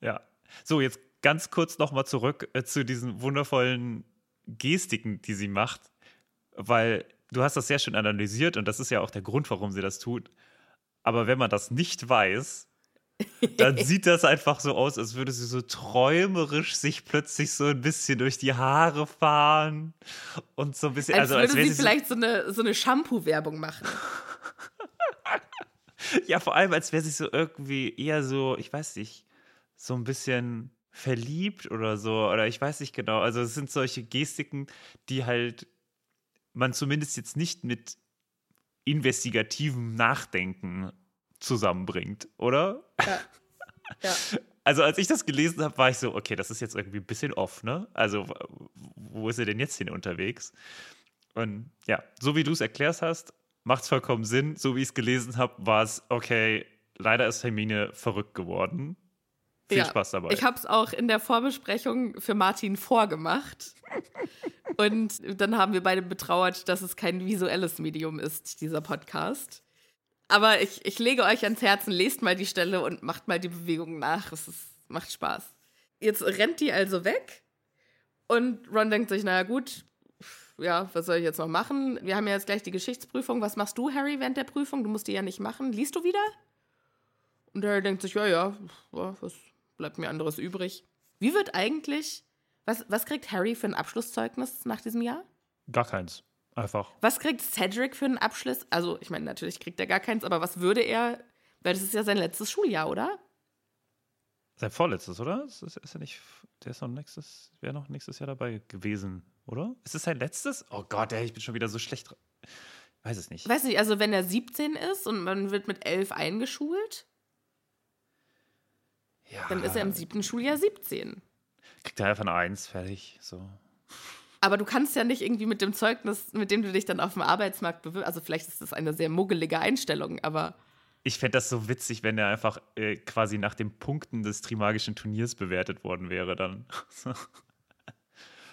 Ja. So, jetzt ganz kurz nochmal zurück äh, zu diesen wundervollen Gestiken, die sie macht weil du hast das sehr schön analysiert und das ist ja auch der Grund, warum sie das tut. Aber wenn man das nicht weiß, dann [laughs] sieht das einfach so aus, als würde sie so träumerisch sich plötzlich so ein bisschen durch die Haare fahren und so ein bisschen. Als also, würde als sie sie vielleicht so eine, so eine Shampoo-Werbung machen. [laughs] Ja, vor allem, als wäre sie so irgendwie eher so, ich weiß nicht, so ein bisschen verliebt oder so. Oder ich weiß nicht genau. Also, es sind solche Gestiken, die halt man zumindest jetzt nicht mit investigativem Nachdenken zusammenbringt, oder? Ja. ja. [laughs] Also als ich das gelesen habe, war ich so, okay, das ist jetzt irgendwie ein bisschen off, ne? Also wo ist er denn jetzt hin unterwegs? Und ja, so wie du es erklärt hast, macht es vollkommen Sinn. So wie ich es gelesen habe, war es, okay, leider ist Hermine verrückt geworden. Viel Ja, Spaß dabei. Ich habe es auch in der Vorbesprechung für Martin vorgemacht. Und dann haben wir beide betrauert, dass es kein visuelles Medium ist, dieser Podcast. Aber ich, ich lege euch ans Herzen, lest mal die Stelle und macht mal die Bewegung nach. Es ist, macht Spaß. Jetzt rennt die also weg. Und Ron denkt sich, naja gut, ja, was soll ich jetzt noch machen? Wir haben ja jetzt gleich die Geschichtsprüfung. Was machst du, Harry, während der Prüfung? Du musst die ja nicht machen. Liest du wieder? Und Harry denkt sich, ja, ja, ja, was bleibt mir anderes übrig? Wie wird eigentlich, was, was kriegt Harry für ein Abschlusszeugnis nach diesem Jahr? Gar keins. Einfach. Was kriegt Cedric für einen Abschluss? Also, ich meine, natürlich kriegt er gar keins, aber was würde er, weil das ist ja sein letztes Schuljahr, oder? Sein vorletztes, oder? Ist, ist, ist er nicht, der ist noch nächstes, wäre noch nächstes Jahr dabei gewesen, oder? Ist es sein letztes? Oh Gott, ey, ich bin schon wieder so schlecht. Weiß es nicht. Weiß nicht, also wenn er 17 ist und man wird mit 11 eingeschult, Ja, dann ist er im siebten Schuljahr 17. Kriegt er einfach eine Eins, fertig. So. Aber du kannst ja nicht irgendwie mit dem Zeugnis, mit dem du dich dann auf dem Arbeitsmarkt bewirbst, also vielleicht ist das eine sehr muggelige Einstellung, aber Ich fände das so witzig, wenn er einfach äh, quasi nach den Punkten des Trimagischen Turniers bewertet worden wäre dann. [laughs]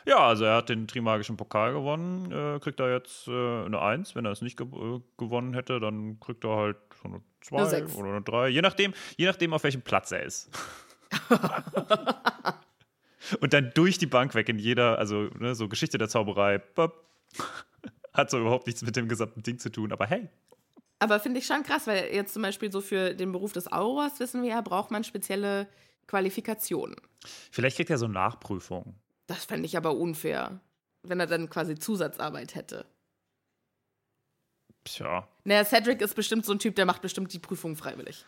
ja, also er hat den Trimagischen Pokal gewonnen, äh, kriegt er jetzt äh, eine Eins. Wenn er es nicht ge äh, gewonnen hätte, dann kriegt er halt so eine Zwei Eine oder eine Drei. Je nachdem, je nachdem, auf welchem Platz er ist. [laughs] [laughs] Und dann durch die Bank weg in jeder, also ne, so Geschichte der Zauberei, bop. hat so überhaupt nichts mit dem gesamten Ding zu tun, aber hey, Aber finde ich schon krass, weil jetzt zum Beispiel so für den Beruf des Aurors, wissen wir ja, braucht man spezielle Qualifikationen. vielleicht kriegt er so eine Nachprüfung. Das fände ich aber unfair, wenn er dann quasi Zusatzarbeit hätte. Tja, Naja, Cedric ist bestimmt so ein Typ, der macht bestimmt die Prüfung freiwillig.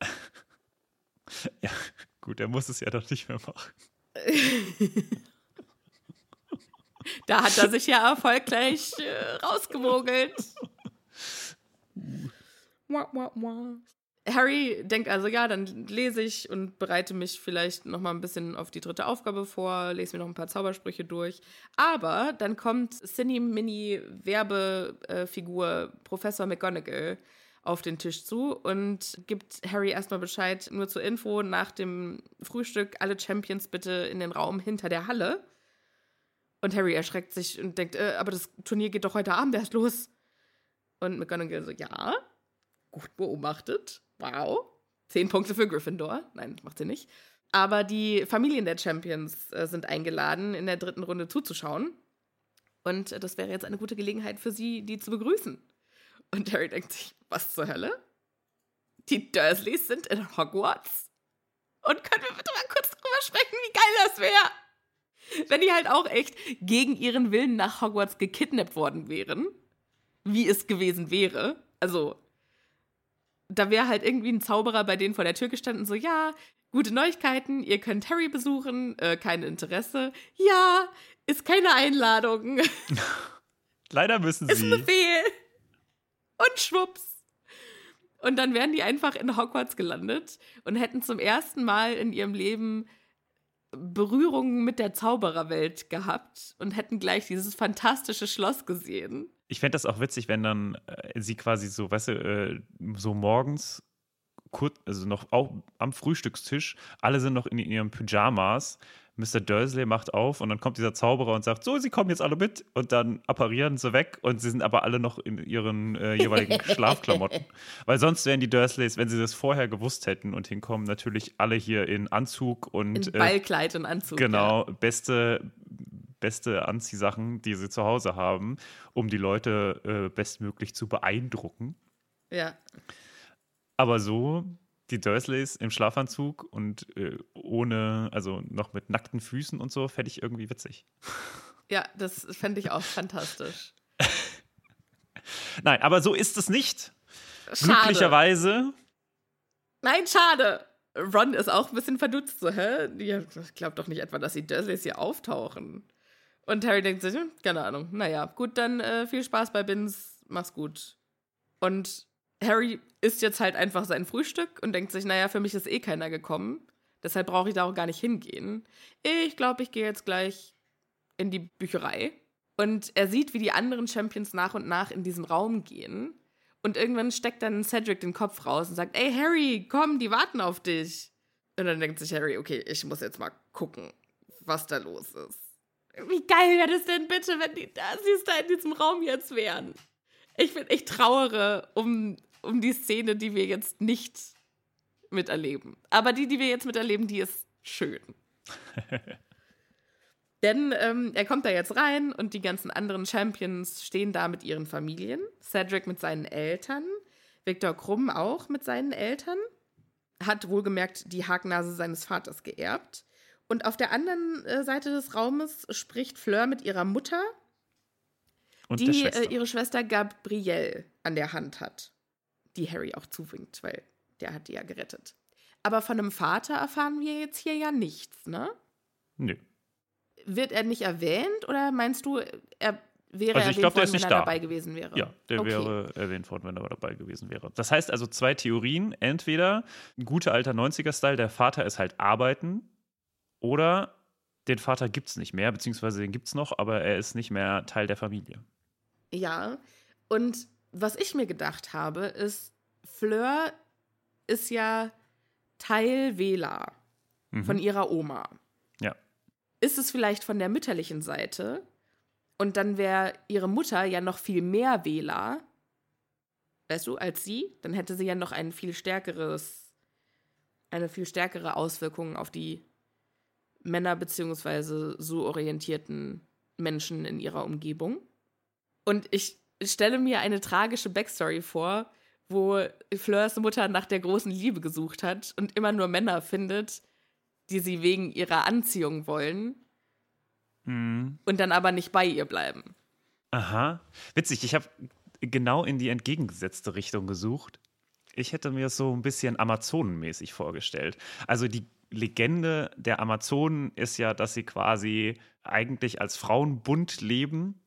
[laughs] ja, gut, er muss es ja doch nicht mehr machen. Da hat er sich ja erfolgreich äh, rausgemogelt. Harry denkt also, ja, dann lese ich und bereite mich vielleicht noch mal ein bisschen auf die dritte Aufgabe vor, lese mir noch ein paar Zaubersprüche durch. Aber dann kommt Cindy Mini Werbefigur Professor McGonagall auf den Tisch zu und gibt Harry erstmal Bescheid, nur zur Info, nach dem Frühstück alle Champions bitte in den Raum hinter der Halle. Und Harry erschreckt sich und denkt, äh, aber das Turnier geht doch heute Abend erst los. Und McGonagall so, ja, gut beobachtet. Wow. Zehn Punkte für Gryffindor. Nein, das macht sie nicht. Aber die Familien der Champions äh, sind eingeladen, in der dritten Runde zuzuschauen. Und äh, das wäre jetzt eine gute Gelegenheit für sie, die zu begrüßen. Und Harry denkt sich, was zur Hölle? Die Dursleys sind in Hogwarts? Und können wir bitte mal kurz drüber sprechen, wie geil das wäre? Wenn die halt auch echt gegen ihren Willen nach Hogwarts gekidnappt worden wären, wie es gewesen wäre. Also, da wäre halt irgendwie ein Zauberer bei denen vor der Tür gestanden, so, ja, gute Neuigkeiten, ihr könnt Harry besuchen, äh, kein Interesse. Ja, ist keine Einladung. [laughs] Leider müssen ist sie. Befehl. Und schwupps. Und dann wären die einfach in Hogwarts gelandet und hätten zum ersten Mal in ihrem Leben Berührungen mit der Zaubererwelt gehabt und hätten gleich dieses fantastische Schloss gesehen. Ich fände das auch witzig, wenn dann äh, sie quasi so, weißt du, äh, so morgens kurz, also noch auch am Frühstückstisch, alle sind noch in ihren Pyjamas. Mr. Dursley macht auf und dann kommt dieser Zauberer und sagt: So, sie kommen jetzt alle mit. Und dann apparieren sie weg und sie sind aber alle noch in ihren äh, jeweiligen [laughs] Schlafklamotten. Weil sonst wären die Dursleys, wenn sie das vorher gewusst hätten und hinkommen, natürlich alle hier in Anzug und. In Ballkleid und Anzug. Genau, ja. beste, beste Anziehsachen, die sie zu Hause haben, um die Leute äh, bestmöglich zu beeindrucken. Ja. Aber so die Dursleys im Schlafanzug und äh, ohne, also noch mit nackten Füßen und so, fände ich irgendwie witzig. [laughs] Ja, das fände ich auch fantastisch. Nein, aber so ist es nicht. Schade. Glücklicherweise. Nein, schade. Ron ist auch ein bisschen verdutzt, so, hä? Ich glaube doch nicht etwa, dass die Dursleys hier auftauchen. Und Harry denkt sich, hm, keine Ahnung. Naja, gut, dann äh, viel Spaß bei Bins, mach's gut. Und Harry isst jetzt halt einfach sein Frühstück und denkt sich, naja, für mich ist eh keiner gekommen. Deshalb brauche ich da auch gar nicht hingehen. Ich glaube, ich gehe jetzt gleich in die Bücherei. Und er sieht, wie die anderen Champions nach und nach in diesen Raum gehen. Und irgendwann steckt dann Cedric den Kopf raus und sagt, ey Harry, komm, die warten auf dich. Und dann denkt sich Harry, okay, ich muss jetzt mal gucken, was da los ist. Wie geil wäre das denn bitte, wenn die Dasis da in diesem Raum jetzt wären? Ich, bin, ich trauere um, um die Szene, die wir jetzt nicht miterleben. Aber die, die wir jetzt miterleben, die ist schön. [laughs] Denn ähm, er kommt da jetzt rein und die ganzen anderen Champions stehen da mit ihren Familien. Cedric mit seinen Eltern, Viktor Krumm auch mit seinen Eltern. Hat wohlgemerkt die Haknase seines Vaters geerbt. Und auf der anderen äh, Seite des Raumes spricht Fleur mit ihrer Mutter, Und die der Schwester. Äh, ihre Schwester Gabrielle an der Hand hat. Die Harry auch zuwinkt, weil der hat die ja gerettet. Aber von einem Vater erfahren wir jetzt hier ja nichts, ne? Nö. Wird er nicht erwähnt oder meinst du, er wäre Also ich erwähnt glaub, worden, wenn er da. dabei gewesen wäre? Ja, der Okay. wäre erwähnt worden, wenn er dabei gewesen wäre. Das heißt also zwei Theorien. Entweder ein guter alter 90er-Style, der Vater ist halt arbeiten, oder den Vater gibt es nicht mehr, beziehungsweise den gibt es noch, aber er ist nicht mehr Teil der Familie. Ja, und was ich mir gedacht habe, ist, Fleur ist ja Teil Wähler von ihrer Oma. Ja. Ist es vielleicht von der mütterlichen Seite? Und dann wäre ihre Mutter ja noch viel mehr Wähler, weißt du, als sie. Dann hätte sie ja noch ein viel stärkeres, eine viel stärkere Auswirkung auf die Männer beziehungsweise so orientierten Menschen in ihrer Umgebung. Und ich stelle mir eine tragische Backstory vor, wo Fleurs Mutter nach der großen Liebe gesucht hat und immer nur Männer findet, die sie wegen ihrer Anziehung wollen Mhm. und dann aber nicht bei ihr bleiben. Aha. Witzig, ich habe genau in die entgegengesetzte Richtung gesucht. Ich hätte mir es so ein bisschen Amazonenmäßig vorgestellt. Also die Legende der Amazonen ist ja, dass sie quasi eigentlich als Frauenbund leben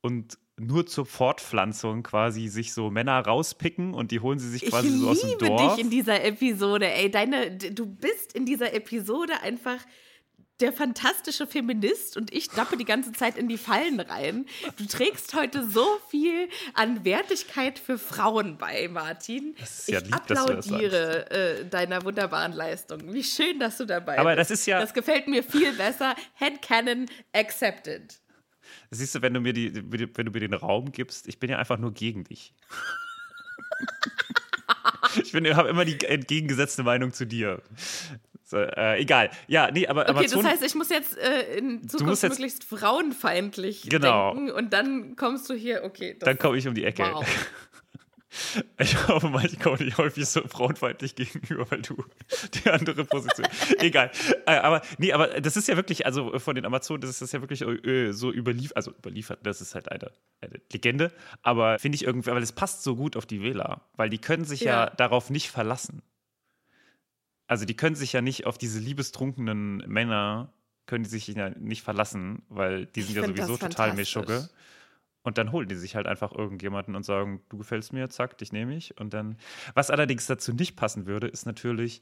und nur zur Fortpflanzung quasi sich so Männer rauspicken und die holen sie sich Ich quasi so aus dem liebe Dorf. dich in dieser Episode, ey. Deine, du bist in dieser Episode einfach der fantastische Feminist und ich dappe die ganze Zeit in die Fallen rein. Du trägst heute so viel an Wertigkeit für Frauen bei, Martin. Das ist ja ich lieb, du das applaudiere äh, deiner wunderbaren Leistung. Wie schön, dass du dabei Aber bist. das ist ja- Das gefällt mir viel besser. Headcanon accepted. Siehst du, wenn du mir die, wenn du mir den Raum gibst, ich bin ja einfach nur gegen dich. [laughs] ich bin, habe immer die entgegengesetzte Meinung zu dir. So, äh, egal. Ja, nee, aber Okay, Amazon. das heißt, ich muss jetzt äh, in Zukunft jetzt- möglichst frauenfeindlich Genau. denken und dann kommst du hier, okay. Dann komme ich um die Ecke. wow. Ich hoffe mal, ich komme nicht häufig so frauenfeindlich gegenüber, weil du [laughs] die andere Position. Egal. Äh, aber nee, aber das ist ja wirklich, also von den Amazonen, das ist das ja wirklich äh, so überliefert, also überliefert, das ist halt eine, eine Legende, aber finde ich irgendwie, weil es passt so gut auf die Wähler, weil die können sich ja, Ja. darauf nicht verlassen. Also die können sich ja nicht auf diese liebestrunkenen Männer, können die sich ja nicht verlassen, weil die sind Ich ja sowieso total. Meschugge. Und dann holen die sich halt einfach irgendjemanden und sagen, du gefällst mir, zack, dich nehme ich. Und dann, was allerdings dazu nicht passen würde, ist natürlich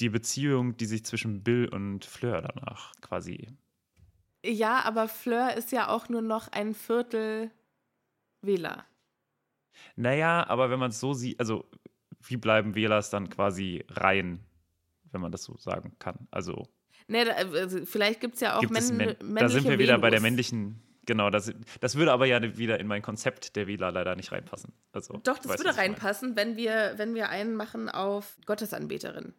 die Beziehung, die sich zwischen Bill und Fleur danach quasi. Ja, aber Fleur ist ja auch nur noch ein Viertel Wähler. Naja, aber wenn man es so sieht, also wie bleiben Wählers dann quasi rein, wenn man das so sagen kann? Also Ne, da, also vielleicht gibt es ja auch gibt es männ Men männliche Da sind wir wieder bei der Venus. männlichen, genau, das, das würde aber ja wieder in mein Konzept der Wähler leider nicht reinpassen. Also, Doch, das weißt du, würde meine? reinpassen, wenn wir, wenn wir einen machen auf Gottesanbeterin.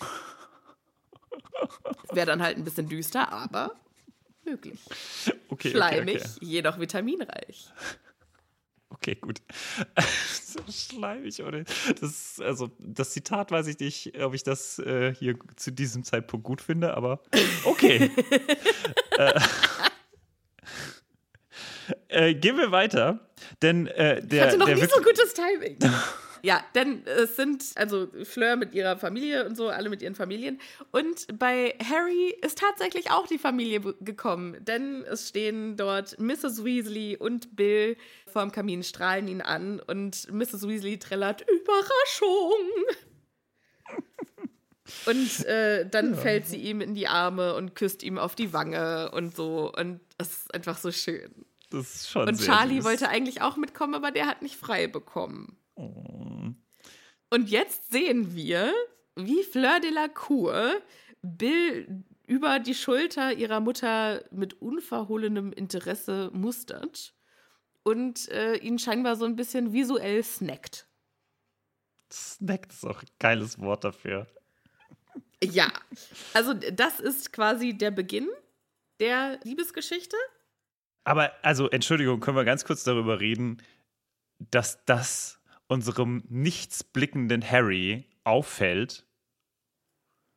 [laughs] Wäre dann halt ein bisschen düster, aber möglich. [laughs] Okay, okay, Schleimig, okay. jedoch vitaminreich. Okay, gut. [laughs] so schleimig, oder? Das, also, das Zitat weiß ich nicht, ob ich das äh, hier zu diesem Zeitpunkt gut finde, aber okay. äh, äh, gehen wir weiter, denn äh, Ich der, hatte noch der nie so gutes Timing. [laughs] Ja, denn es sind also Fleur mit ihrer Familie und so, alle mit ihren Familien. Und bei Harry ist tatsächlich auch die Familie gekommen, denn es stehen dort Mrs. Weasley und Bill vorm Kamin, strahlen ihn an und Mrs. Weasley trällert Überraschung. Und äh, dann fällt sie ihm in die Arme und küsst ihm auf die Wange und so. Und das ist einfach so schön. das ist schon Und Charlie süß. wollte eigentlich auch mitkommen, aber der hat nicht frei bekommen. Oh. Und jetzt sehen wir, wie Fleur de la Cour Bill über die Schulter ihrer Mutter mit unverhohlenem Interesse mustert und äh, ihn scheinbar so ein bisschen visuell snackt. Snack ist auch ein geiles Wort dafür. Ja, also das ist quasi der Beginn der Liebesgeschichte. Aber, also, Entschuldigung, können wir ganz kurz darüber reden, dass das unserem nichtsblickenden Harry auffällt.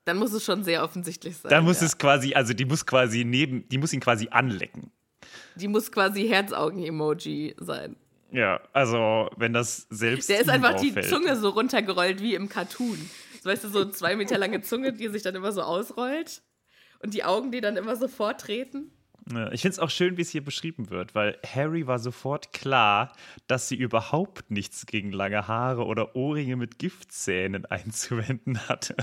Dann muss es schon sehr offensichtlich sein. Da muss ja. es quasi, also die muss quasi neben, die muss ihn quasi anlecken. Die muss quasi Herzaugen-Emoji sein. Ja, also wenn das selbst. Der ist einfach die auffällt. Zunge so runtergerollt wie im Cartoon. So, weißt du, so zwei Meter lange Zunge, die sich dann immer so ausrollt. Und die Augen, die dann immer so vortreten. Ja, ich finde es auch schön, wie es hier beschrieben wird, weil Harry war sofort klar, dass sie überhaupt nichts gegen lange Haare oder Ohrringe mit Giftzähnen [laughs] einzuwenden hatte.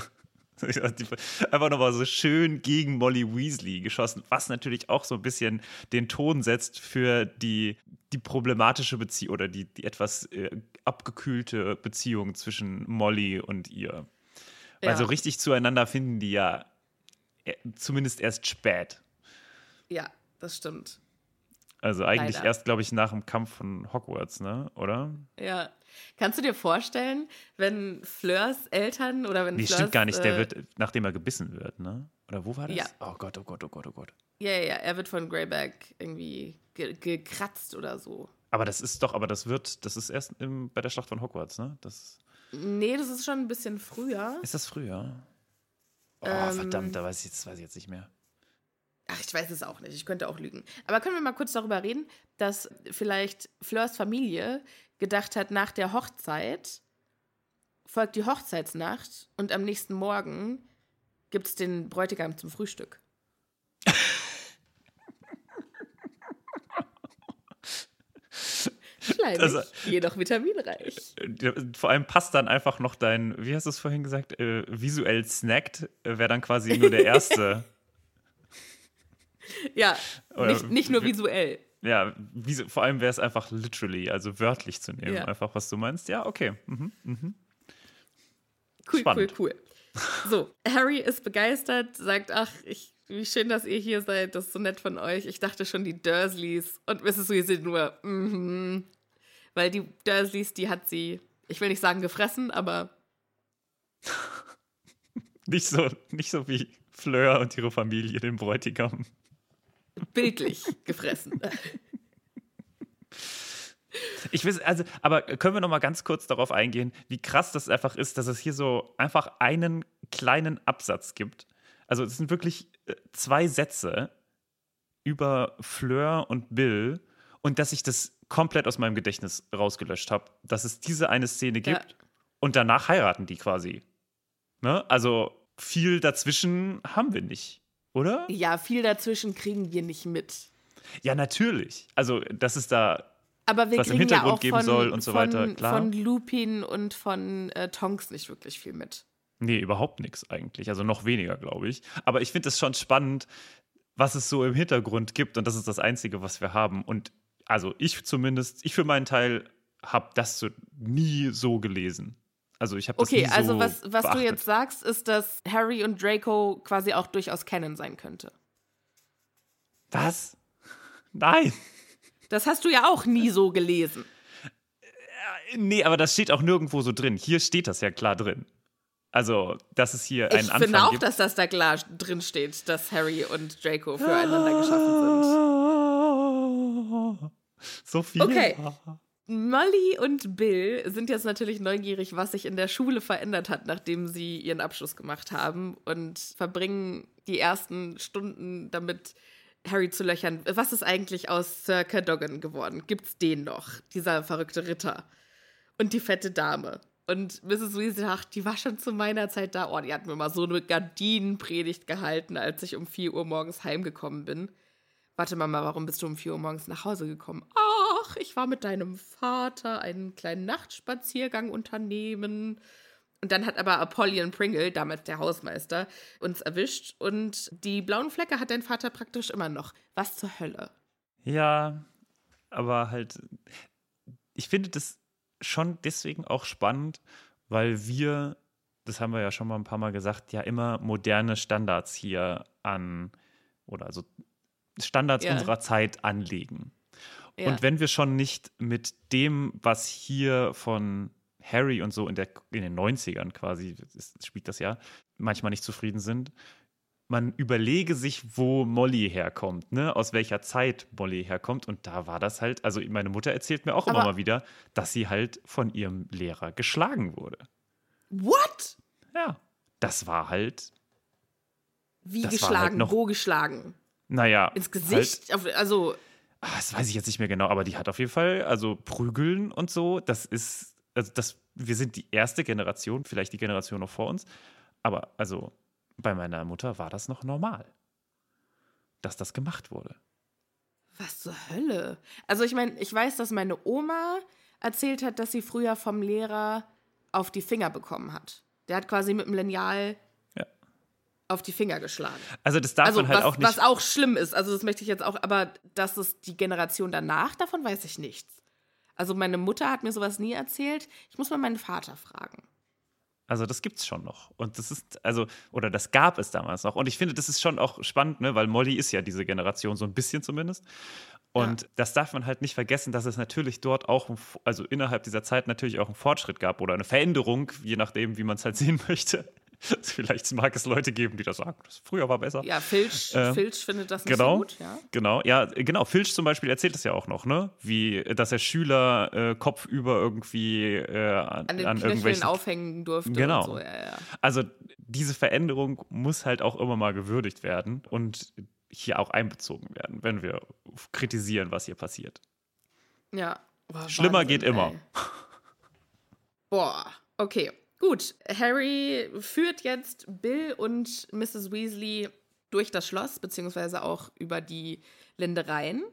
[laughs] Einfach nochmal so schön gegen Molly Weasley geschossen, was natürlich auch so ein bisschen den Ton setzt für die, die problematische Beziehung oder die, die etwas äh, abgekühlte Beziehung zwischen Molly und ihr. Ja. so richtig zueinander finden die ja zumindest erst spät. Ja, das stimmt. Also eigentlich Leider. erst, glaube ich, nach dem Kampf von Hogwarts, ne? Oder? Ja. Kannst du dir vorstellen, wenn Fleurs Eltern oder wenn Nee, Fleurs, stimmt gar nicht. Der äh, wird, nachdem er gebissen wird, ne? Oder wo war das? Ja. Oh Gott, oh Gott, oh Gott, oh Gott. Ja, ja, ja, er wird von Greyback irgendwie ge gekratzt oder so. Aber das ist doch, aber das wird, das ist erst im, bei der Schlacht von Hogwarts, ne? Das, Nee, das ist schon ein bisschen früher. ist das früher? Oh, Ähm. verdammt, da weiß ich jetzt, weiß ich jetzt nicht mehr. Ach, ich weiß es auch nicht. Ich könnte auch lügen. Aber können wir mal kurz darüber reden, dass vielleicht Fleurs Familie gedacht hat, nach der Hochzeit folgt die Hochzeitsnacht und am nächsten Morgen gibt es den Bräutigam zum Frühstück. Schleimig, jedoch vitaminreich. Vor allem passt dann einfach noch dein, wie hast du es vorhin gesagt, äh, visuell snackt, äh, wäre dann quasi nur der erste. [laughs] Ja, Oder nicht, nicht nur visuell. ja, visu vor allem wäre es einfach literally, also wörtlich zu nehmen, Ja. einfach was du meinst. Ja, okay. Mhm. Cool, Spannend. cool, cool. So, Harry ist begeistert, sagt, ach, ich, wie schön, dass ihr hier seid, das ist so nett von euch. Ich dachte schon, die Dursleys. Und Mrs. Weasley nur, mhm. Weil die Dursleys, die hat sie, ich will nicht sagen gefressen, aber [laughs] Nicht so, nicht so wie Fleur und ihre Familie, den Bräutigam. bildlich gefressen. Ich weiß, also, aber können wir noch mal ganz kurz darauf eingehen, wie krass das einfach ist, dass es hier so einfach einen kleinen Absatz gibt. Also es sind wirklich zwei Sätze über Fleur und Bill und dass ich das komplett aus meinem Gedächtnis rausgelöscht habe, dass es diese eine Szene Ja. gibt und danach heiraten die quasi. Ne? Also viel dazwischen haben wir nicht, oder? Ja, viel dazwischen kriegen wir nicht mit. Ja, natürlich. Also, dass es da Aber wir Was im kriegen ja Hintergrund auch geben von, soll und so von, weiter, klar. von Lupin und von äh, Tonks nicht wirklich viel mit. Nee, überhaupt nichts eigentlich. Also noch weniger, glaube ich. Aber ich finde es schon spannend, was es so im Hintergrund gibt. Und das ist das Einzige, was wir haben. Und also ich zumindest, ich für meinen Teil habe das so nie so gelesen. Also ich habe das Okay, nie so also was, was du jetzt sagst, ist, dass Harry und Draco quasi auch durchaus kennen sein könnte. Was? Nein. Das hast du ja auch nie so gelesen. Nee, aber das steht auch nirgendwo so drin. Hier steht das ja klar drin. Also, dass es hier Ich Anfang finde auch, gibt. dass das da klar drin steht, dass Harry und Draco füreinander geschaffen sind. So viel. Okay. Molly und Bill sind jetzt natürlich neugierig, was sich in der Schule verändert hat, nachdem sie ihren Abschluss gemacht haben und verbringen die ersten Stunden damit, Harry zu löchern. Was ist eigentlich aus Sir Cadogan geworden? Gibt's den noch? Dieser verrückte Ritter. Und die fette Dame. Und Mrs. Weasley, ach, die war schon zu meiner Zeit da. Oh, die hat mir mal so eine Gardinenpredigt gehalten, als ich um 4 Uhr morgens heimgekommen bin. Warte Mama, warum bist du um 4 Uhr morgens nach Hause gekommen? Ach, ich war mit deinem Vater einen kleinen Nachtspaziergang unternehmen. Und dann hat aber Apollyon Pringle, damals der Hausmeister, uns erwischt. Und die blauen Flecke hat dein Vater praktisch immer noch. Was zur Hölle? Ja, aber halt, ich finde das schon deswegen auch spannend, weil wir, das haben wir ja schon mal ein paar Mal gesagt, ja immer moderne Standards hier an oder also Standards Ja. unserer Zeit anlegen. Ja. Und wenn wir schon nicht mit dem, was hier von Harry und so in, der, in den 90ern quasi, spielt das ja, manchmal nicht zufrieden sind, man überlege sich, wo Molly herkommt, ne? aus welcher Zeit Molly herkommt. Und da war das halt, also meine Mutter erzählt mir auch immer Aber- mal wieder, dass sie halt von ihrem Lehrer geschlagen wurde. What? Ja, das war halt, Wie war geschlagen? halt noch- Wo geschlagen? naja. Ins Halt, Gesicht? Auf, also, ah, das weiß ich jetzt nicht mehr genau, aber die hat auf jeden Fall, also prügeln und so, das ist, also das, wir sind die erste Generation, vielleicht die Generation noch vor uns, aber also bei meiner Mutter war das noch normal, dass das gemacht wurde. was zur Hölle? Also, ich meine, ich weiß, dass meine Oma erzählt hat, dass sie früher vom Lehrer auf die Finger bekommen hat. Der hat quasi mit dem Lineal Ja. auf die Finger geschlagen. Also das darf also, man halt was, auch nicht. was auch schlimm ist. Also, das möchte ich jetzt auch, aber dass es die Generation danach, davon weiß ich nichts. Also, meine Mutter hat mir sowas nie erzählt. Ich muss mal meinen Vater fragen. Also das gibt's schon noch. Und das ist, also, oder das gab es damals noch. Und ich finde, das ist schon auch spannend, ne? weil Molly ist ja diese Generation, so ein bisschen zumindest. Und das darf man halt nicht vergessen, dass es natürlich dort auch, also innerhalb dieser Zeit natürlich auch einen Fortschritt gab oder eine Veränderung, je nachdem, wie man es halt [laughs] sehen möchte. [laughs] Vielleicht mag es Leute geben, die das sagen, das früher war besser. Ja, Filch, Ähm, Filch findet das nicht Genau, so gut, ja. genau, ja, genau. Filch zum Beispiel erzählt es ja auch noch, ne? Wie, dass er Schüler äh, kopfüber irgendwie äh, an, An den an irgendwelchen aufhängen durfte Genau. und so, ja, ja. Also diese Veränderung muss halt auch immer mal gewürdigt werden und hier auch einbezogen werden, wenn wir kritisieren, was hier passiert. Ja. Boah, Schlimmer Wahnsinn, geht immer. ey. Boah, okay. Gut, Harry führt jetzt Bill und Mrs. Weasley durch das Schloss, beziehungsweise auch über die Ländereien.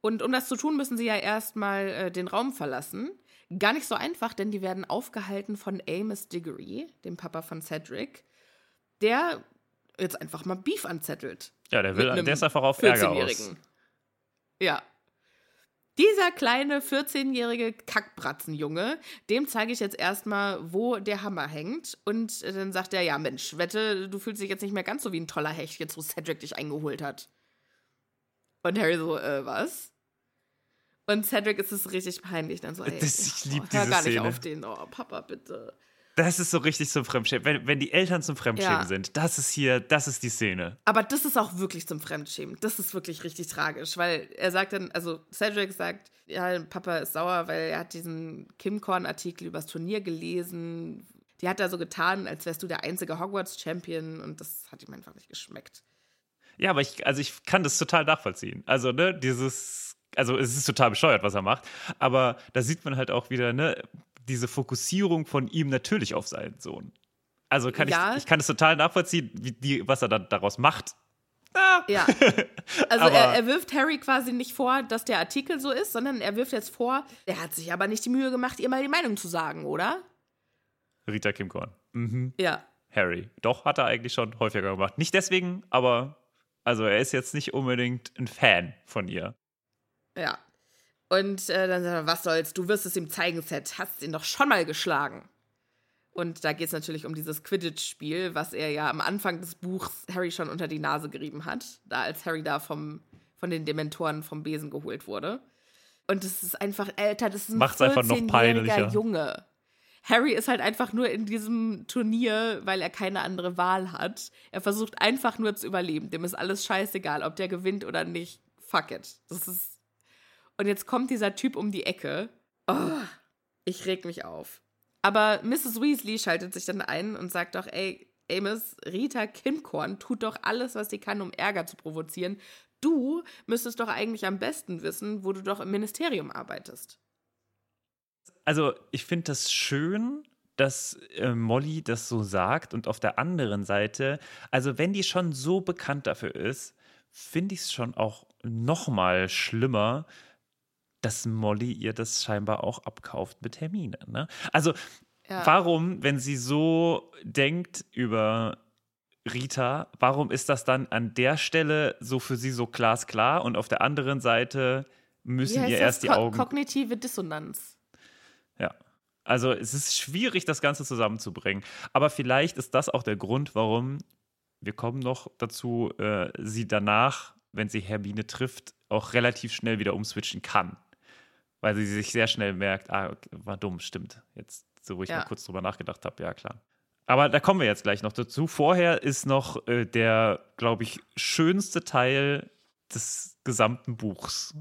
Und um das zu tun, müssen sie ja erstmal äh, den Raum verlassen. Gar nicht so einfach, denn die werden aufgehalten von Amos Diggory, dem Papa von Cedric, der jetzt einfach mal Beef anzettelt. Ja, der will, der ist einfach auf Ärger aus. 14-Jährigen. Ja. Dieser kleine 14-jährige Kackbratzenjunge, dem zeige ich jetzt erstmal, wo der Hammer hängt. Und äh, dann sagt er, ja Mensch, wette, du fühlst dich jetzt nicht mehr ganz so wie ein toller Hecht, jetzt wo Cedric dich eingeholt hat. Und Harry so, äh, was? Und Cedric ist es richtig peinlich. Dann so, ey, Das- ich lieb hör diese gar nicht Szene. auf den. Oh, Papa, bitte. Das ist so richtig zum Fremdschämen. Wenn, wenn die Eltern zum Fremdschämen Ja. sind, das ist hier, das ist die Szene. Aber das ist auch wirklich zum Fremdschämen. Das ist wirklich richtig tragisch, weil er sagt dann, also Cedric sagt, ja, Papa ist sauer, weil er hat diesen Kim Korn-Artikel übers Turnier gelesen. Die hat da so getan, als wärst du der einzige Hogwarts-Champion und das hat ihm einfach nicht geschmeckt. Ja, aber ich, also ich kann das total nachvollziehen. Also, ne, dieses, also es ist total bescheuert, was er macht, aber da sieht man halt auch wieder, ne, diese Fokussierung von ihm natürlich auf seinen Sohn. Also kann Ja. ich, ich kann es total nachvollziehen, wie die, was er dann daraus macht. Ah, Ja. [laughs] Also er, er wirft Harry quasi nicht vor, dass der Artikel so ist, sondern er wirft jetzt vor, er hat sich aber nicht die Mühe gemacht, ihr mal die Meinung zu sagen, oder? Rita Kim Korn. Mhm. Ja. Harry. Doch, hat er eigentlich schon häufiger gemacht. Nicht deswegen, aber also er ist jetzt nicht unbedingt ein Fan von ihr. Ja. Und äh, dann sagt er, was soll's, du wirst es ihm zeigen, Seth, hast ihn doch schon mal geschlagen. Und da geht es natürlich um dieses Quidditch-Spiel, was er ja am Anfang des Buchs Harry schon unter die Nase gerieben hat, da als Harry da vom, von den Dementoren vom Besen geholt wurde. Und es ist einfach, Alter, das ist ein Macht's einfach noch 14-jähriger peinlicher. Junge. Harry ist halt einfach nur in diesem Turnier, weil er keine andere Wahl hat. Er versucht einfach nur zu überleben. Dem ist alles scheißegal, ob der gewinnt oder nicht. Fuck it. Das ist. Und jetzt kommt dieser Typ um die Ecke. Oh, ich reg mich auf. Aber Mrs. Weasley schaltet sich dann ein und sagt doch, ey, Amos, Rita Kimcorn tut doch alles, was sie kann, um Ärger zu provozieren. Du müsstest doch eigentlich am besten wissen, wo du doch im Ministerium arbeitest. Also, ich finde das schön, dass äh, Molly das so sagt und auf der anderen Seite, also wenn die schon so bekannt dafür ist, finde ich es schon auch noch mal schlimmer, dass Molly ihr das scheinbar auch abkauft mit Hermine. Ne? Also, Ja. warum, wenn sie so denkt über Rita, warum ist das dann an der Stelle so für sie so glasklar und auf der anderen Seite müssen ihr erst die Ko Augen Kognitive Dissonanz. ja. Also es ist schwierig, das Ganze zusammenzubringen. Aber vielleicht ist das auch der Grund, warum wir kommen noch dazu, äh, sie danach, wenn sie Hermine trifft, auch relativ schnell wieder umswitchen kann. Weil sie sich sehr schnell merkt, ah, okay, war dumm, stimmt. Jetzt, so wo ich Ja. mal kurz drüber nachgedacht habe, ja klar. Aber da kommen wir jetzt gleich noch dazu. Vorher ist noch äh, der, glaube ich, schönste Teil des gesamten Buchs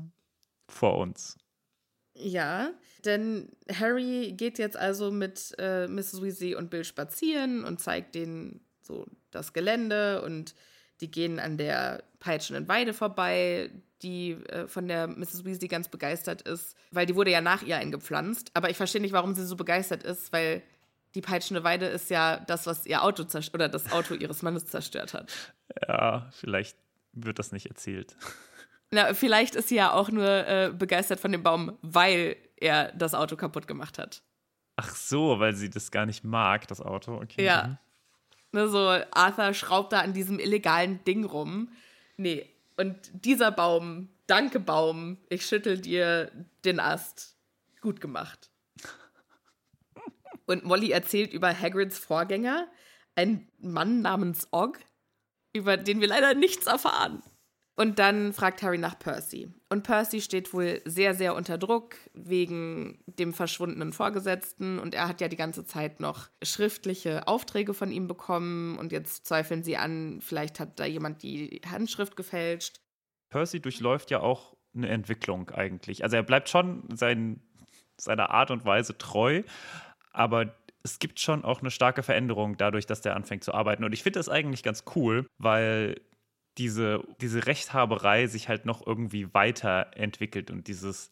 vor uns. Ja, denn Harry geht jetzt also mit äh, Mrs. Weasley und Bill spazieren und zeigt denen so das Gelände und die gehen an der peitschenden Weide vorbei, die äh, von der Mrs. Weasley ganz begeistert ist, weil die wurde ja nach ihr eingepflanzt. Aber ich verstehe nicht, warum sie so begeistert ist, weil die peitschende Weide ist ja das, was ihr Auto zerstört oder das Auto ihres Mannes zerstört hat. Ja, vielleicht wird das nicht erzählt. Na, vielleicht ist sie ja auch nur äh, begeistert von dem Baum, weil er das Auto kaputt gemacht hat. Ach so, weil sie das gar nicht mag, das Auto. Okay. Ja. Mhm. Ne, so Arthur schraubt da an diesem illegalen Ding rum. Nee, und dieser Baum, danke Baum, ich schüttel dir den Ast. Gut gemacht. Und Molly erzählt über Hagrids Vorgänger, ein Mann namens Ogg, über den wir leider nichts erfahren. Und dann fragt Harry nach Percy. Und Percy steht wohl sehr, sehr unter Druck wegen dem verschwundenen Vorgesetzten. Und er hat ja die ganze Zeit noch schriftliche Aufträge von ihm bekommen. Und jetzt zweifeln sie an, vielleicht hat da jemand die Handschrift gefälscht. Percy durchläuft ja auch eine Entwicklung eigentlich. Also er bleibt schon sein, seiner Art und Weise treu, aber es gibt schon auch eine starke Veränderung dadurch, dass der anfängt zu arbeiten. Und ich finde das eigentlich ganz cool, weil diese, diese Rechthaberei sich halt noch irgendwie weiterentwickelt und dieses,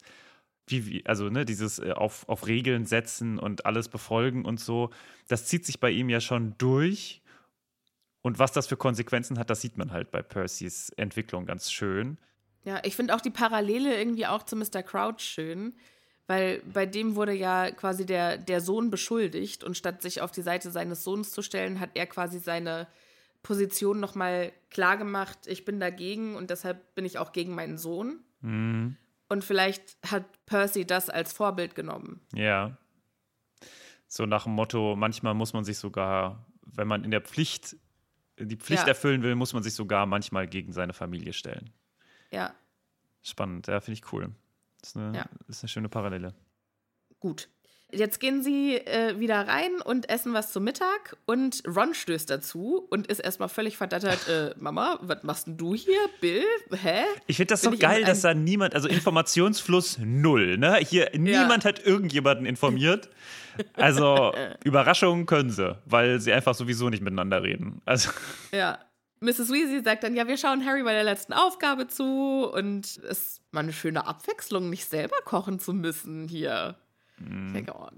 wie, also ne, dieses äh, auf, auf Regeln setzen und alles befolgen und so, das zieht sich bei ihm ja schon durch. Und was das für Konsequenzen hat, das sieht man halt bei Percys Entwicklung ganz schön. Ja, ich finde auch die Parallele irgendwie auch zu Mr. Crouch schön, weil bei dem wurde ja quasi der, der Sohn beschuldigt und statt sich auf die Seite seines Sohns zu stellen, hat er quasi seine Position nochmal klar gemacht, ich bin dagegen und deshalb bin ich auch gegen meinen Sohn. Mhm. Und vielleicht hat Percy das als Vorbild genommen. Ja. So nach dem Motto, manchmal muss man sich sogar, wenn man in der Pflicht, die Pflicht Ja. erfüllen will, muss man sich sogar manchmal gegen seine Familie stellen. Ja, Spannend, ja, finde ich cool. Das ist eine, Ja. ist eine schöne Parallele. gut. Jetzt gehen sie äh, wieder rein und essen was zum Mittag und Ron stößt dazu und ist erstmal völlig verdattert. Äh, [laughs] Mama, was machst denn du hier? Bill? Hä? Ich finde das Bin so geil, dass da niemand, also Informationsfluss null, ne? Hier, niemand hat irgendjemanden informiert. Also, [laughs] Überraschungen können sie, weil sie einfach sowieso nicht miteinander reden. Also, Ja. Mrs. Weasley sagt dann, ja, wir schauen Harry bei der letzten Aufgabe zu und es ist mal eine schöne Abwechslung, nicht selber kochen zu müssen hier. Ich denke, oh,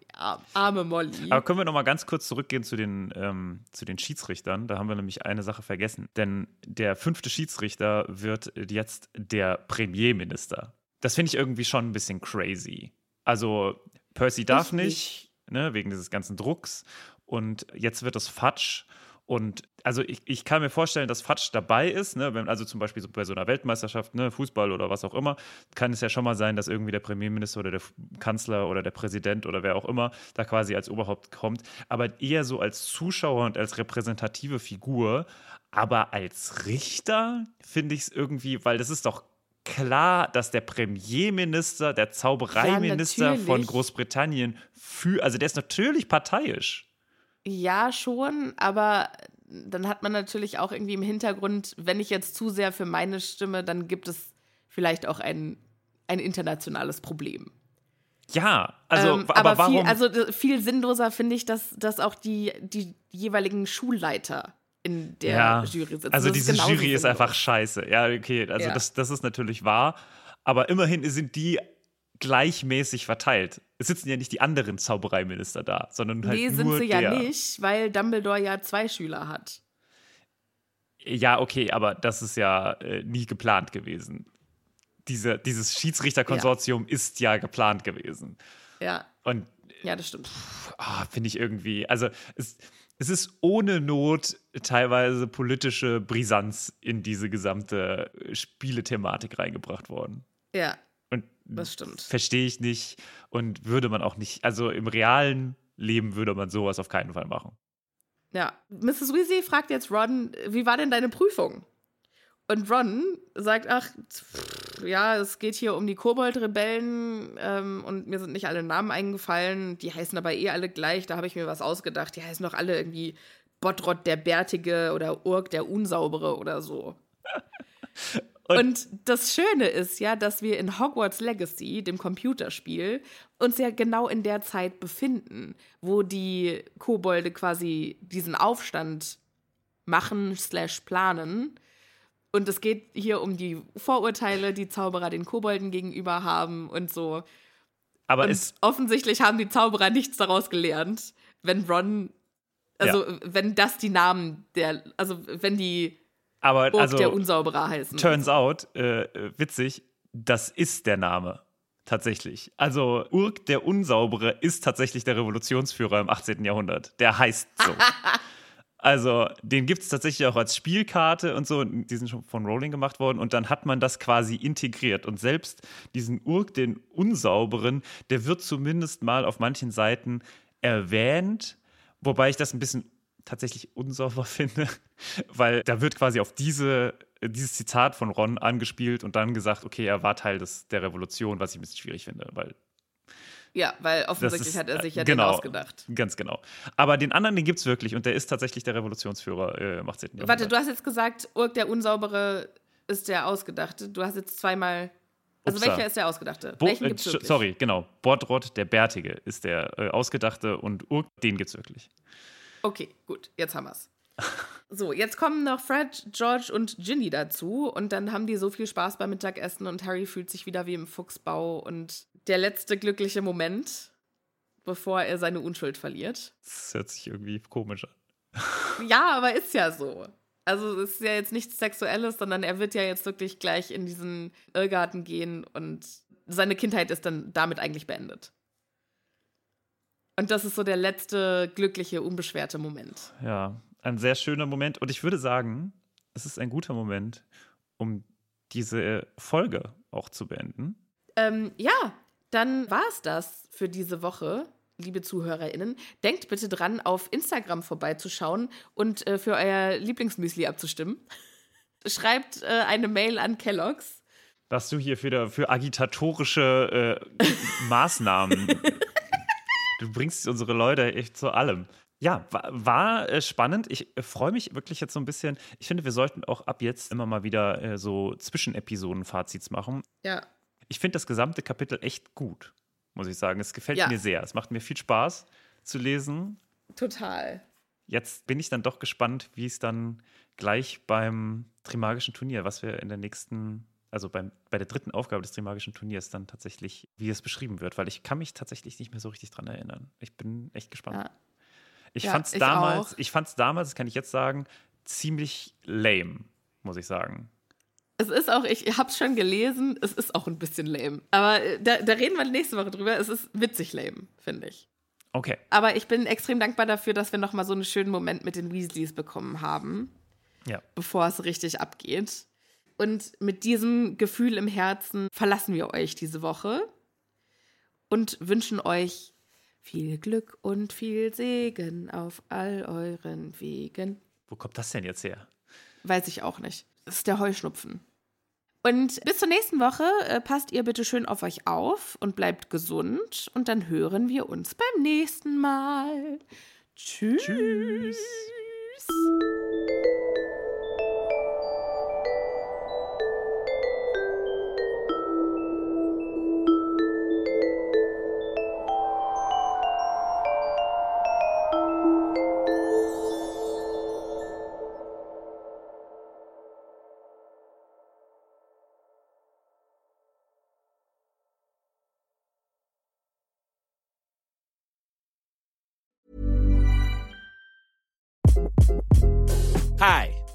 arme Molly. aber können wir noch mal ganz kurz zurückgehen zu den, ähm, zu den Schiedsrichtern? Da haben wir nämlich eine Sache vergessen. Denn der fünfte Schiedsrichter wird jetzt der Premierminister. Das finde ich irgendwie schon ein bisschen crazy. Also, Percy darf Ich nicht, ne, wegen dieses ganzen Drucks. Und jetzt wird es Fatsch. Und also ich, ich kann mir vorstellen, dass Fatsch dabei ist, ne, wenn, also zum Beispiel so bei so einer Weltmeisterschaft, ne, Fußball oder was auch immer, kann es ja schon mal sein, dass irgendwie der Premierminister oder der Kanzler oder der Präsident oder wer auch immer da quasi als Oberhaupt kommt, aber eher so als Zuschauer und als repräsentative Figur, aber als Richter finde ich es irgendwie, weil das ist doch klar, dass der Premierminister, der Zaubereiminister von natürlich. Großbritannien für, also der ist natürlich parteiisch. Ja, schon, aber dann hat man natürlich auch irgendwie im Hintergrund, wenn ich jetzt zu sehr für meine stimme, dann gibt es vielleicht auch ein, ein internationales Problem. Ja, also, ähm, aber, aber warum? viel, also viel sinnloser finde ich, dass, dass auch die, die jeweiligen Schulleiter in der ja, Jury sitzen. also Das diese Jury ist sinnlos. einfach scheiße. Ja, okay, also Ja. Das, das ist natürlich wahr, aber immerhin sind die gleichmäßig verteilt. Es sitzen ja nicht die anderen Zaubereiminister da, sondern halt Nee, sind nur sie ja der. nicht, weil Dumbledore ja zwei Schüler hat. Ja, okay, aber das ist ja äh, nie geplant gewesen. Diese, dieses Schiedsrichterkonsortium ist ja geplant gewesen. Ja, Und ja, das stimmt. ah, finde ich irgendwie, also es, es ist ohne Not teilweise politische Brisanz in diese gesamte Spielethematik reingebracht worden. Ja, das stimmt. verstehe ich nicht und würde man auch nicht, also im realen Leben würde man sowas auf keinen Fall machen. Ja, Mrs. Weasley fragt jetzt Ron, wie war denn deine Prüfung? Und Ron sagt, ach, pff, ja, es geht hier um die Kobold-Rebellen ähm, und mir sind nicht alle Namen eingefallen. Die heißen aber eh alle gleich, da habe ich mir was ausgedacht. Die heißen doch alle irgendwie Botrot der Bärtige oder Urk der Unsaubere oder so. [laughs] Und- Und das Schöne ist ja, dass wir in Hogwarts Legacy, dem Computerspiel, uns ja genau in der Zeit befinden, wo die Kobolde quasi diesen Aufstand machen slash planen. Und es geht hier um die Vorurteile, die Zauberer den Kobolden gegenüber haben und so. Aber Und offensichtlich haben die Zauberer nichts daraus gelernt, wenn Ron, also wenn das die Namen der, also wenn die aber Urk also der Unsauberer heißen. turns out, äh, äh, witzig, das ist der Name. Tatsächlich. Also Urk der Unsaubere ist tatsächlich der Revolutionsführer im 18. Jahrhundert. Der heißt so. [laughs] Also, den gibt es tatsächlich auch als Spielkarte und so. Die sind schon von Rowling gemacht worden. Und dann hat man das quasi integriert. Und selbst diesen Urk, den Unsauberen, der wird zumindest mal auf manchen Seiten erwähnt. Wobei ich das ein bisschen tatsächlich unsauber [laughs] finde, weil da wird quasi auf diese, dieses Zitat von Ron angespielt und dann gesagt, okay, er war Teil des, der Revolution, was ich ein bisschen schwierig finde, weil Ja, weil offensichtlich ist, hat er sich äh, ja genau, den ausgedacht. Ganz genau. Aber den anderen, den gibt es wirklich und der ist tatsächlich der Revolutionsführer äh, 18. Jahrhundert. Warte, du hast jetzt gesagt, Urk der Unsaubere ist der Ausgedachte. Du hast jetzt zweimal. Also Upsa. welcher ist der Ausgedachte? Bo Welchen äh, gibt's wirklich? sorry, genau. Bordrott, der Bärtige, ist der äh, Ausgedachte und Urk, den gibt's wirklich. Okay, gut, jetzt haben wir's. [laughs] So, jetzt kommen noch Fred, George und Ginny dazu und dann haben die so viel Spaß beim Mittagessen und Harry fühlt sich wieder wie im Fuchsbau und der letzte glückliche Moment, bevor er seine Unschuld verliert. Das hört sich irgendwie komisch an. [laughs] Ja, aber ist ja so. Also es ist ja jetzt nichts Sexuelles, sondern er wird ja jetzt wirklich gleich in diesen Irrgarten gehen und seine Kindheit ist dann damit eigentlich beendet. Und das ist so der letzte glückliche, unbeschwerte Moment. Ja, ein sehr schöner Moment. Und ich würde sagen, es ist ein guter Moment, um diese Folge auch zu beenden. Ähm, ja, dann war es das für diese Woche, liebe ZuhörerInnen. Denkt bitte dran, auf Instagram vorbeizuschauen und äh, für euer Lieblingsmüsli abzustimmen. [laughs] Schreibt äh, eine Mail an Kellogg's. Was du hier für, für agitatorische äh, Maßnahmen. [laughs] du bringst unsere Leute echt zu allem. Ja, war, war äh, spannend. Ich äh, freue mich wirklich jetzt so ein bisschen. Ich finde, wir sollten auch ab jetzt immer mal wieder äh, so Zwischenepisoden-Fazits machen. Ja. Ich finde das gesamte Kapitel echt gut, muss ich sagen. Es gefällt Ja. mir sehr. Es macht mir viel Spaß zu lesen. Total. Jetzt bin ich dann doch gespannt, wie es dann gleich beim Trimagischen Turnier, was wir in der nächsten, also beim, bei der dritten Aufgabe des Trimagischen Turniers dann tatsächlich, wie es beschrieben wird, weil ich kann mich tatsächlich nicht mehr so richtig dran erinnern. Ich bin echt gespannt. Ja. Ich Ja, fand's ich damals, auch. ich fand's damals, das kann ich jetzt sagen, ziemlich lame, muss ich sagen. Es ist auch, ich hab's schon gelesen, es ist auch ein bisschen lame. Aber äh, da, da reden wir nächste Woche drüber. Es ist witzig lame, finde ich. Okay. Aber ich bin extrem dankbar dafür, dass wir nochmal so einen schönen Moment mit den Weasleys bekommen haben, Ja. bevor es richtig abgeht. Und mit diesem Gefühl im Herzen verlassen wir euch diese Woche und wünschen euch viel Glück und viel Segen auf all euren Wegen. Wo kommt das denn jetzt her? Weiß ich auch nicht. Das ist der Heuschnupfen. Und bis zur nächsten Woche äh, passt ihr bitte schön auf euch auf und bleibt gesund. Und dann hören wir uns beim nächsten Mal. Tschüss. Tschüss.